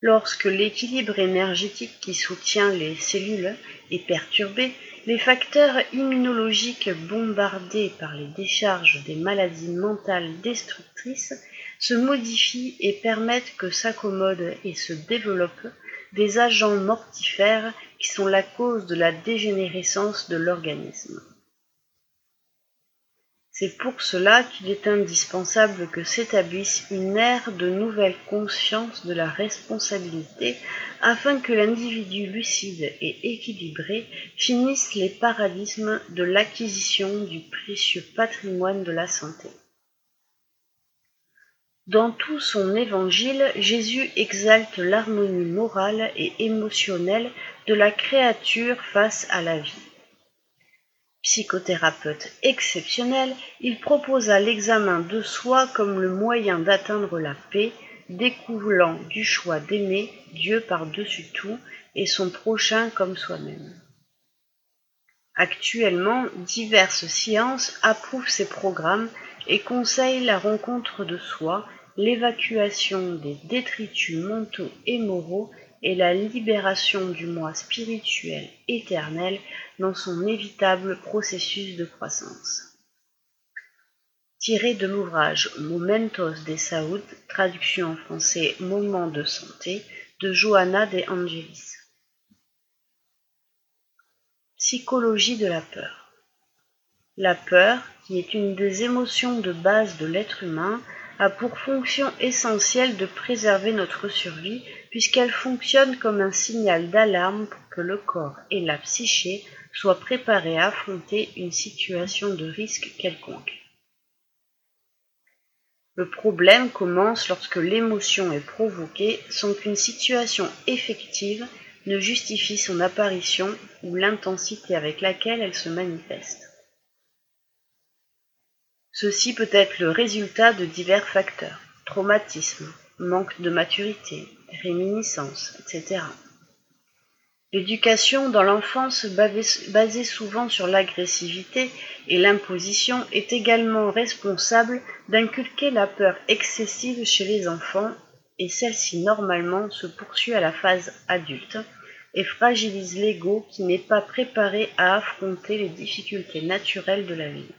Lorsque l'équilibre énergétique qui soutient les cellules est perturbé, les facteurs immunologiques bombardés par les décharges des maladies mentales destructrices se modifient et permettent que s'accommodent et se développent des agents mortifères qui sont la cause de la dégénérescence de l'organisme. C'est pour cela qu'il est indispensable que s'établisse une ère de nouvelle conscience de la responsabilité afin que l'individu lucide et équilibré finisse les paradigmes de l'acquisition du précieux patrimoine de la santé. Dans tout son évangile, Jésus exalte l'harmonie morale et émotionnelle de la créature face à la vie. Psychothérapeute exceptionnel, il proposa l'examen de soi comme le moyen d'atteindre la paix, découlant du choix d'aimer Dieu par-dessus tout et son prochain comme soi-même. Actuellement, diverses sciences approuvent ces programmes et conseillent la rencontre de soi, l'évacuation des détritus mentaux et moraux et la libération du moi spirituel éternel dans son évitable processus de croissance. Tiré de l'ouvrage Momentos de Saúde, traduction en français Moments de santé, de Johanna de Angelis. Psychologie de la peur. La peur, qui est une des émotions de base de l'être humain, a pour fonction essentielle de préserver notre survie puisqu'elle fonctionne comme un signal d'alarme pour que le corps et la psyché soient préparés à affronter une situation de risque quelconque. Le problème commence lorsque l'émotion est provoquée sans qu'une situation effective ne justifie son apparition ou l'intensité avec laquelle elle se manifeste. Ceci peut être le résultat de divers facteurs, traumatisme, manque de maturité, réminiscence, etc. L'éducation dans l'enfance basée souvent sur l'agressivité et l'imposition est également responsable d'inculquer la peur excessive chez les enfants et celle-ci normalement se poursuit à la phase adulte et fragilise l'ego qui n'est pas préparé à affronter les difficultés naturelles de la vie.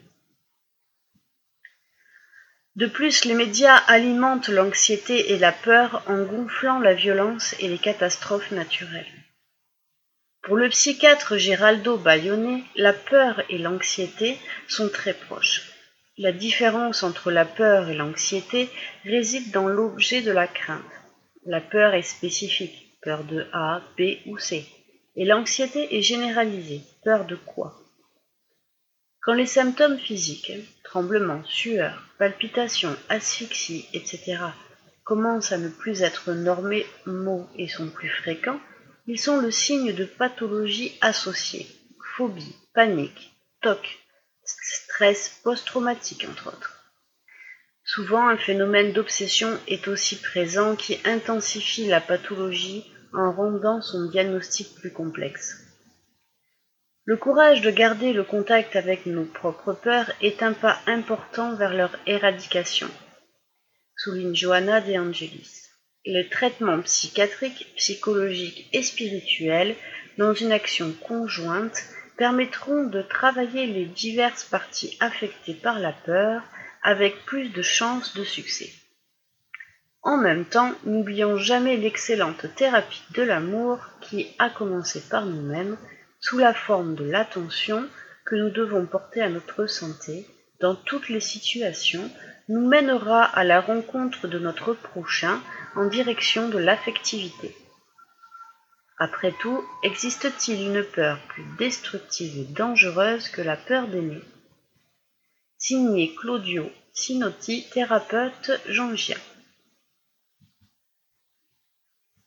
De plus, les médias alimentent l'anxiété et la peur en gonflant la violence et les catastrophes naturelles. Pour le psychiatre Geraldo Bayonnet, la peur et l'anxiété sont très proches. La différence entre la peur et l'anxiété réside dans l'objet de la crainte. La peur est spécifique, peur de A, B ou C, et l'anxiété est généralisée, peur de quoi? Quand les symptômes physiques, tremblements, sueur, palpitations, asphyxie, etc., commencent à ne plus être normés mots et sont plus fréquents, ils sont le signe de pathologies associées, phobie, panique, TOC, stress post-traumatique entre autres. Souvent, un phénomène d'obsession est aussi présent qui intensifie la pathologie en rendant son diagnostic plus complexe. Le courage de garder le contact avec nos propres peurs est un pas important vers leur éradication, souligne Johanna De Angelis. Les traitements psychiatriques, psychologiques et spirituels, dans une action conjointe, permettront de travailler les diverses parties affectées par la peur avec plus de chances de succès. En même temps, n'oublions jamais l'excellente thérapie de l'amour qui, a commencé par nous-mêmes, sous la forme de l'attention que nous devons porter à notre santé dans toutes les situations, nous mènera à la rencontre de notre prochain en direction de l'affectivité. Après tout, existe-t-il une peur plus destructive et dangereuse que la peur d'aimer Signé Claudio Sinotti, thérapeute jangien.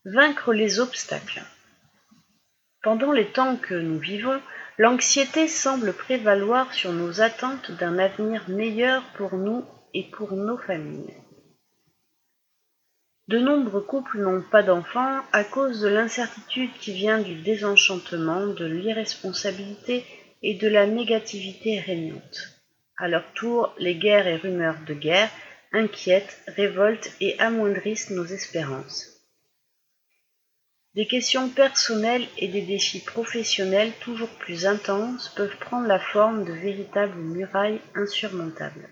Vaincre les obstacles. Pendant les temps que nous vivons, l'anxiété semble prévaloir sur nos attentes d'un avenir meilleur pour nous et pour nos familles. De nombreux couples n'ont pas d'enfants à cause de l'incertitude qui vient du désenchantement, de l'irresponsabilité et de la négativité régnante. À leur tour, les guerres et rumeurs de guerre inquiètent, révoltent et amoindrissent nos espérances. Des questions personnelles et des défis professionnels toujours plus intenses peuvent prendre la forme de véritables murailles insurmontables.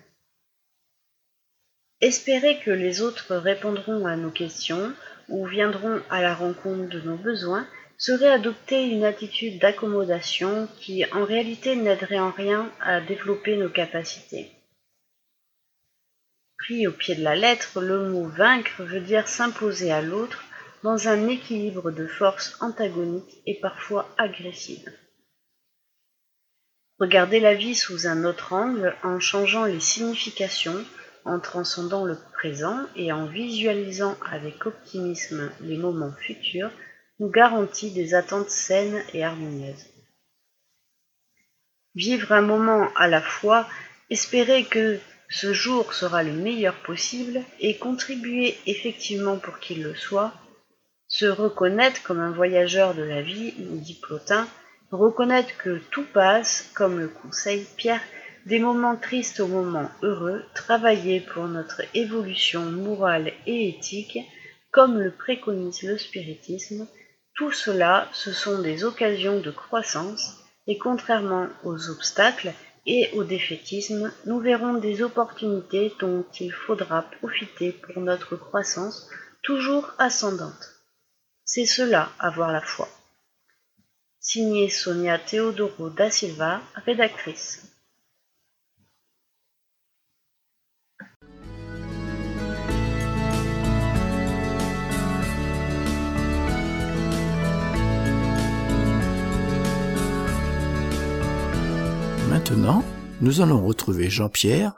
Espérer que les autres répondront à nos questions ou viendront à la rencontre de nos besoins serait adopter une attitude d'accommodation qui en réalité n'aiderait en rien à développer nos capacités. Pris au pied de la lettre, le mot vaincre veut dire s'imposer à l'autre dans un équilibre de forces antagoniques et parfois agressives. Regardez la vie sous un autre angle en changeant les significations, en transcendant le présent et en visualisant avec optimisme les moments futurs nous garantit des attentes saines et harmonieuses. Vivre un moment à la fois, espérer que ce jour sera le meilleur possible et contribuer effectivement pour qu'il le soit, se reconnaître comme un voyageur de la vie, dit Plotin, reconnaître que tout passe, comme le conseille Pierre, des moments tristes aux moments heureux, travailler pour notre évolution morale et éthique, comme le préconise le spiritisme, tout cela, ce sont des occasions de croissance, et contrairement aux obstacles et au défaitisme, nous verrons des opportunités dont il faudra profiter pour notre croissance toujours ascendante. C'est cela, avoir la foi. Signé Sonia Teodoro da Silva, rédactrice. Maintenant, nous allons retrouver Jean-Pierre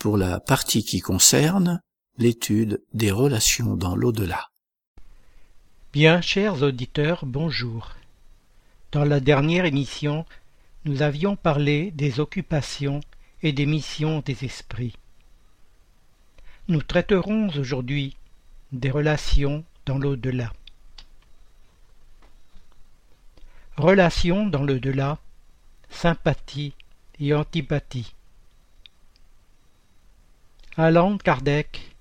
pour la partie qui concerne l'étude des relations dans l'au-delà. Bien, chers auditeurs, bonjour. Dans la dernière émission, nous avions parlé des occupations et des missions des esprits. Nous traiterons aujourd'hui des relations dans l'au-delà. Relations dans l'au-delà, sympathie et antipathie. Alan Kardec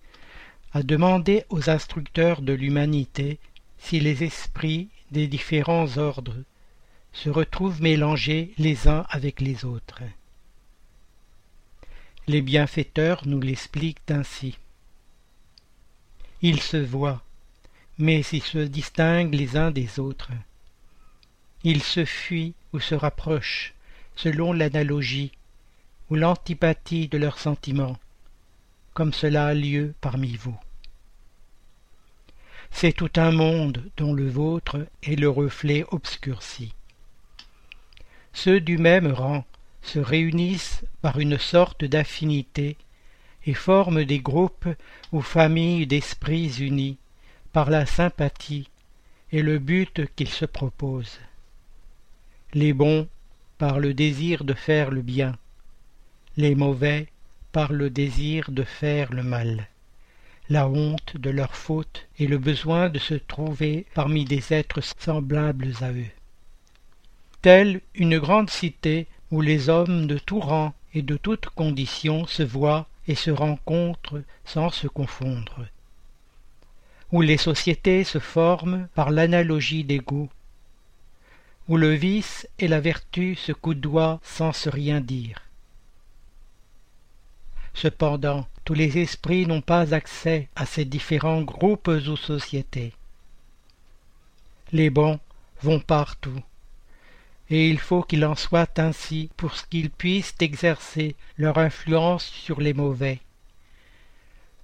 a demandé aux instructeurs de l'humanité si les esprits des différents ordres se retrouvent mélangés les uns avec les autres. Les bienfaiteurs nous l'expliquent ainsi. Ils se voient, mais ils se distinguent les uns des autres. Ils se fuient ou se rapprochent, selon l'analogie ou l'antipathie de leurs sentiments, comme cela a lieu parmi vous. C'est tout un monde dont le vôtre est le reflet obscurci. Ceux du même rang se réunissent par une sorte d'affinité et forment des groupes ou familles d'esprits unis par la sympathie et le but qu'ils se proposent. Les bons par le désir de faire le bien, les mauvais par le désir de faire le mal, la honte de leur faute et le besoin de se trouver parmi des êtres semblables à eux. Telle une grande cité où les hommes de tout rang et de toutes conditions se voient et se rencontrent sans se confondre, où les sociétés se forment par l'analogie des goûts, où le vice et la vertu se coudoient sans se rien dire. Cependant, tous les esprits n'ont pas accès à ces différents groupes ou sociétés. Les bons vont partout, et il faut qu'il en soit ainsi pour qu'ils puissent exercer leur influence sur les mauvais.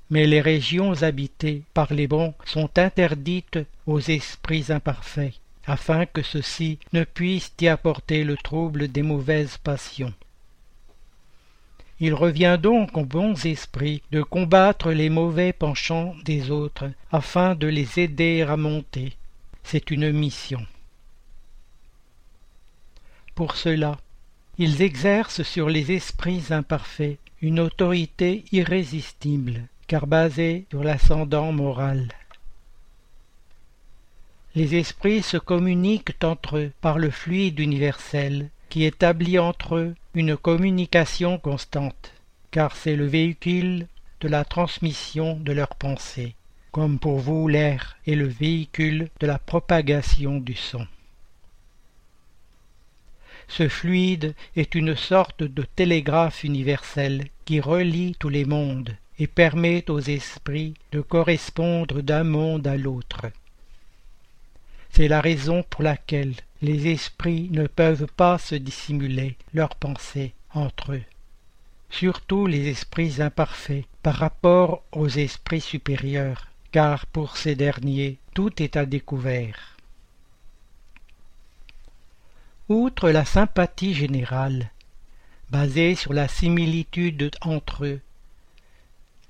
Mais les régions habitées par les bons sont interdites aux esprits imparfaits, afin que ceux-ci ne puissent y apporter le trouble des mauvaises passions. Il revient donc aux bons esprits de combattre les mauvais penchants des autres, afin de les aider à monter. C'est une mission. Pour cela, ils exercent sur les esprits imparfaits une autorité irrésistible, car basée sur l'ascendant moral. Les esprits se communiquent entre eux par le fluide universel qui établit entre eux une communication constante, car c'est le véhicule de la transmission de leurs pensées, comme pour vous l'air est le véhicule de la propagation du son. Ce fluide est une sorte de télégraphe universel qui relie tous les mondes et permet aux esprits de correspondre d'un monde à l'autre. C'est la raison pour laquelle les esprits ne peuvent pas se dissimuler leurs pensées entre eux, surtout les esprits imparfaits par rapport aux esprits supérieurs, car pour ces derniers tout est à découvert. Outre la sympathie générale, basée sur la similitude entre eux,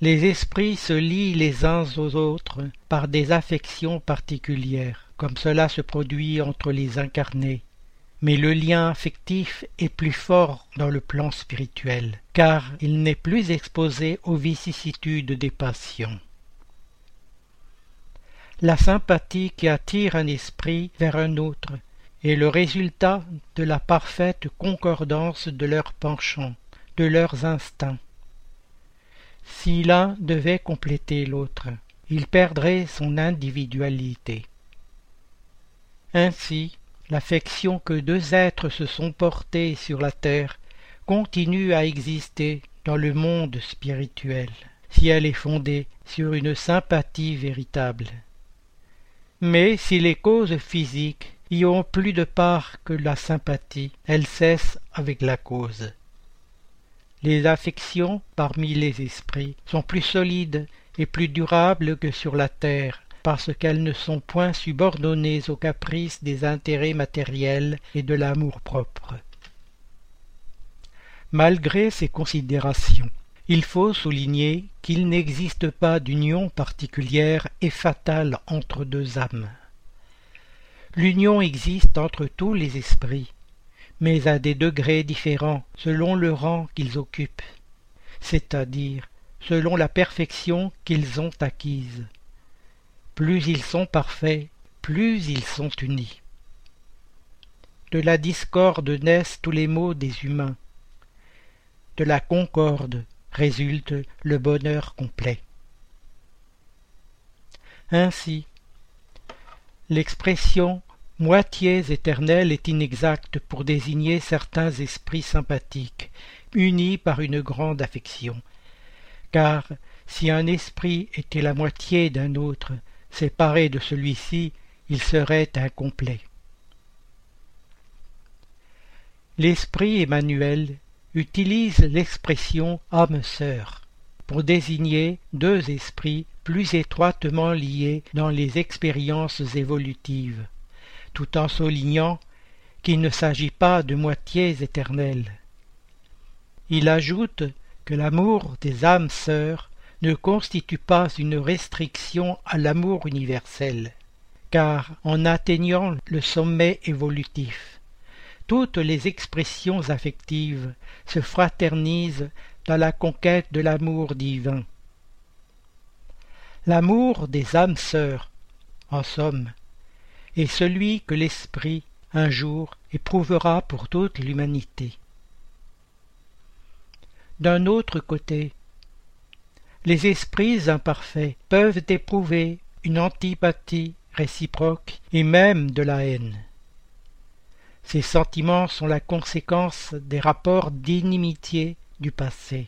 les esprits se lient les uns aux autres par des affections particulières, comme cela se produit entre les incarnés. Mais le lien affectif est plus fort dans le plan spirituel, car il n'est plus exposé aux vicissitudes des passions. La sympathie qui attire un esprit vers un autre est le résultat de la parfaite concordance de leurs penchants, de leurs instincts. Si l'un devait compléter l'autre, il perdrait son individualité. Ainsi, l'affection que deux êtres se sont portés sur la terre continue à exister dans le monde spirituel, si elle est fondée sur une sympathie véritable. Mais si les causes physiques y ont plus de part que la sympathie, elles cessent avec la cause. Les affections parmi les esprits sont plus solides et plus durables que sur la terre, parce qu'elles ne sont point subordonnées aux caprices des intérêts matériels et de l'amour-propre. Malgré ces considérations, il faut souligner qu'il n'existe pas d'union particulière et fatale entre deux âmes. L'union existe entre tous les esprits, mais à des degrés différents selon le rang qu'ils occupent, c'est-à-dire selon la perfection qu'ils ont acquise. Plus ils sont parfaits, plus ils sont unis. De la discorde naissent tous les maux des humains. De la concorde résulte le bonheur complet. Ainsi, l'expression moitiés éternelles est inexacte pour désigner certains esprits sympathiques, unis par une grande affection. Car si un esprit était la moitié d'un autre, séparé de celui-ci, il serait incomplet. L'esprit Emmanuel utilise l'expression âme sœur pour désigner deux esprits plus étroitement liés dans les expériences évolutives, tout en soulignant qu'il ne s'agit pas de moitiés éternelles. Il ajoute que l'amour des âmes sœurs ne constitue pas une restriction à l'amour universel, car en atteignant le sommet évolutif, toutes les expressions affectives se fraternisent dans la conquête de l'amour divin. L'amour des âmes sœurs, en somme, est celui que l'Esprit, un jour, éprouvera pour toute l'humanité. D'un autre côté, les esprits imparfaits peuvent éprouver une antipathie réciproque et même de la haine. Ces sentiments sont la conséquence des rapports d'inimitié du passé.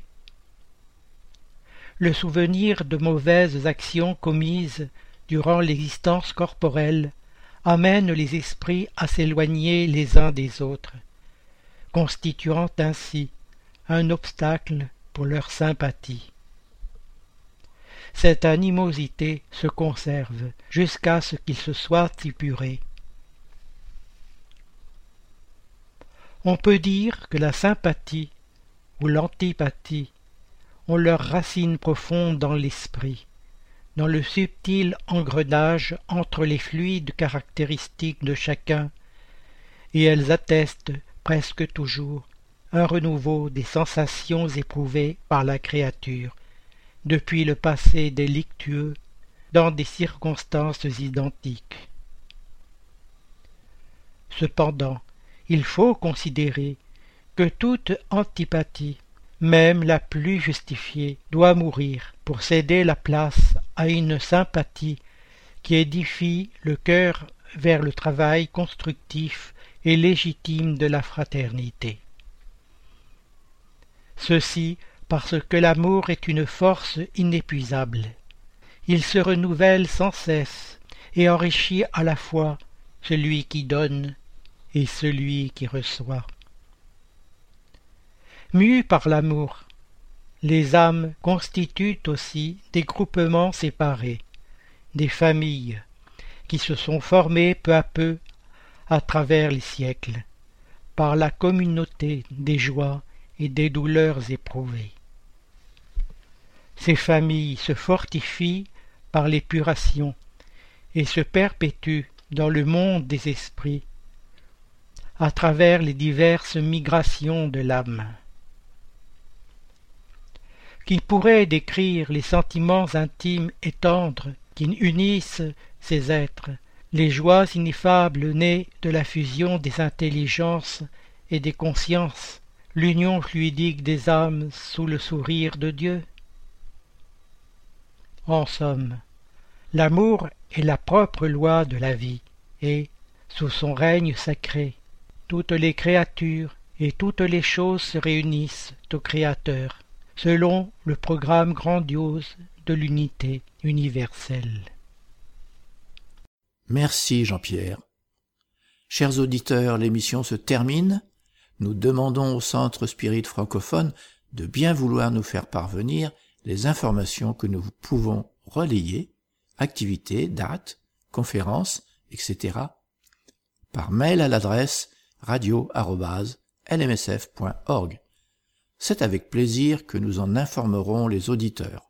Le souvenir de mauvaises actions commises durant l'existence corporelle amène les esprits à s'éloigner les uns des autres, constituant ainsi un obstacle pour leur sympathie. Cette animosité se conserve jusqu'à ce qu'il se soit épuré. On peut dire que la sympathie ou l'antipathie ont leurs racines profondes dans l'esprit, dans le subtil engrenage entre les fluides caractéristiques de chacun, et elles attestent presque toujours un renouveau des sensations éprouvées par la créature depuis le passé délictueux dans des circonstances identiques. Cependant, il faut considérer que toute antipathie, même la plus justifiée, doit mourir pour céder la place à une sympathie qui édifie le cœur vers le travail constructif et légitime de la fraternité. Ceci parce que l'amour est une force inépuisable. Il se renouvelle sans cesse et enrichit à la fois celui qui donne et celui qui reçoit. Mus par l'amour, les âmes constituent aussi des groupements séparés, des familles, qui se sont formées peu à peu à travers les siècles, par la communauté des joies et des douleurs éprouvées. Ces familles se fortifient par l'épuration et se perpétuent dans le monde des esprits à travers les diverses migrations de l'âme. Qui pourrait décrire les sentiments intimes et tendres qui unissent ces êtres, les joies ineffables nées de la fusion des intelligences et des consciences, l'union fluidique des âmes sous le sourire de Dieu En somme, l'amour est la propre loi de la vie, et, sous son règne sacré, toutes les créatures et toutes les choses se réunissent au Créateur, selon le programme grandiose de l'unité universelle. Merci Jean-Pierre. Chers auditeurs, l'émission se termine. Nous demandons au Centre Spirit francophone de bien vouloir nous faire parvenir les informations que nous pouvons relayer, activités, dates, conférences, etc., par mail à l'adresse radio.lmsf.org. C'est avec plaisir que nous en informerons les auditeurs.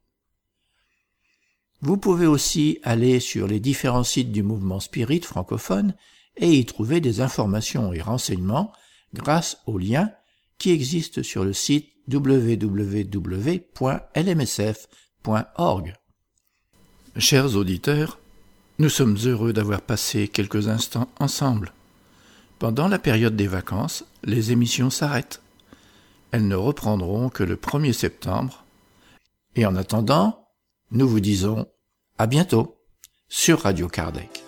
Vous pouvez aussi aller sur les différents sites du mouvement spirit francophone et y trouver des informations et renseignements grâce aux liens qui existent sur le site www.lmsf.org. Chers auditeurs, nous sommes heureux d'avoir passé quelques instants ensemble. Pendant la période des vacances, les émissions s'arrêtent. Elles ne reprendront que le 1er septembre. Et en attendant, nous vous disons à bientôt sur Radio Kardec.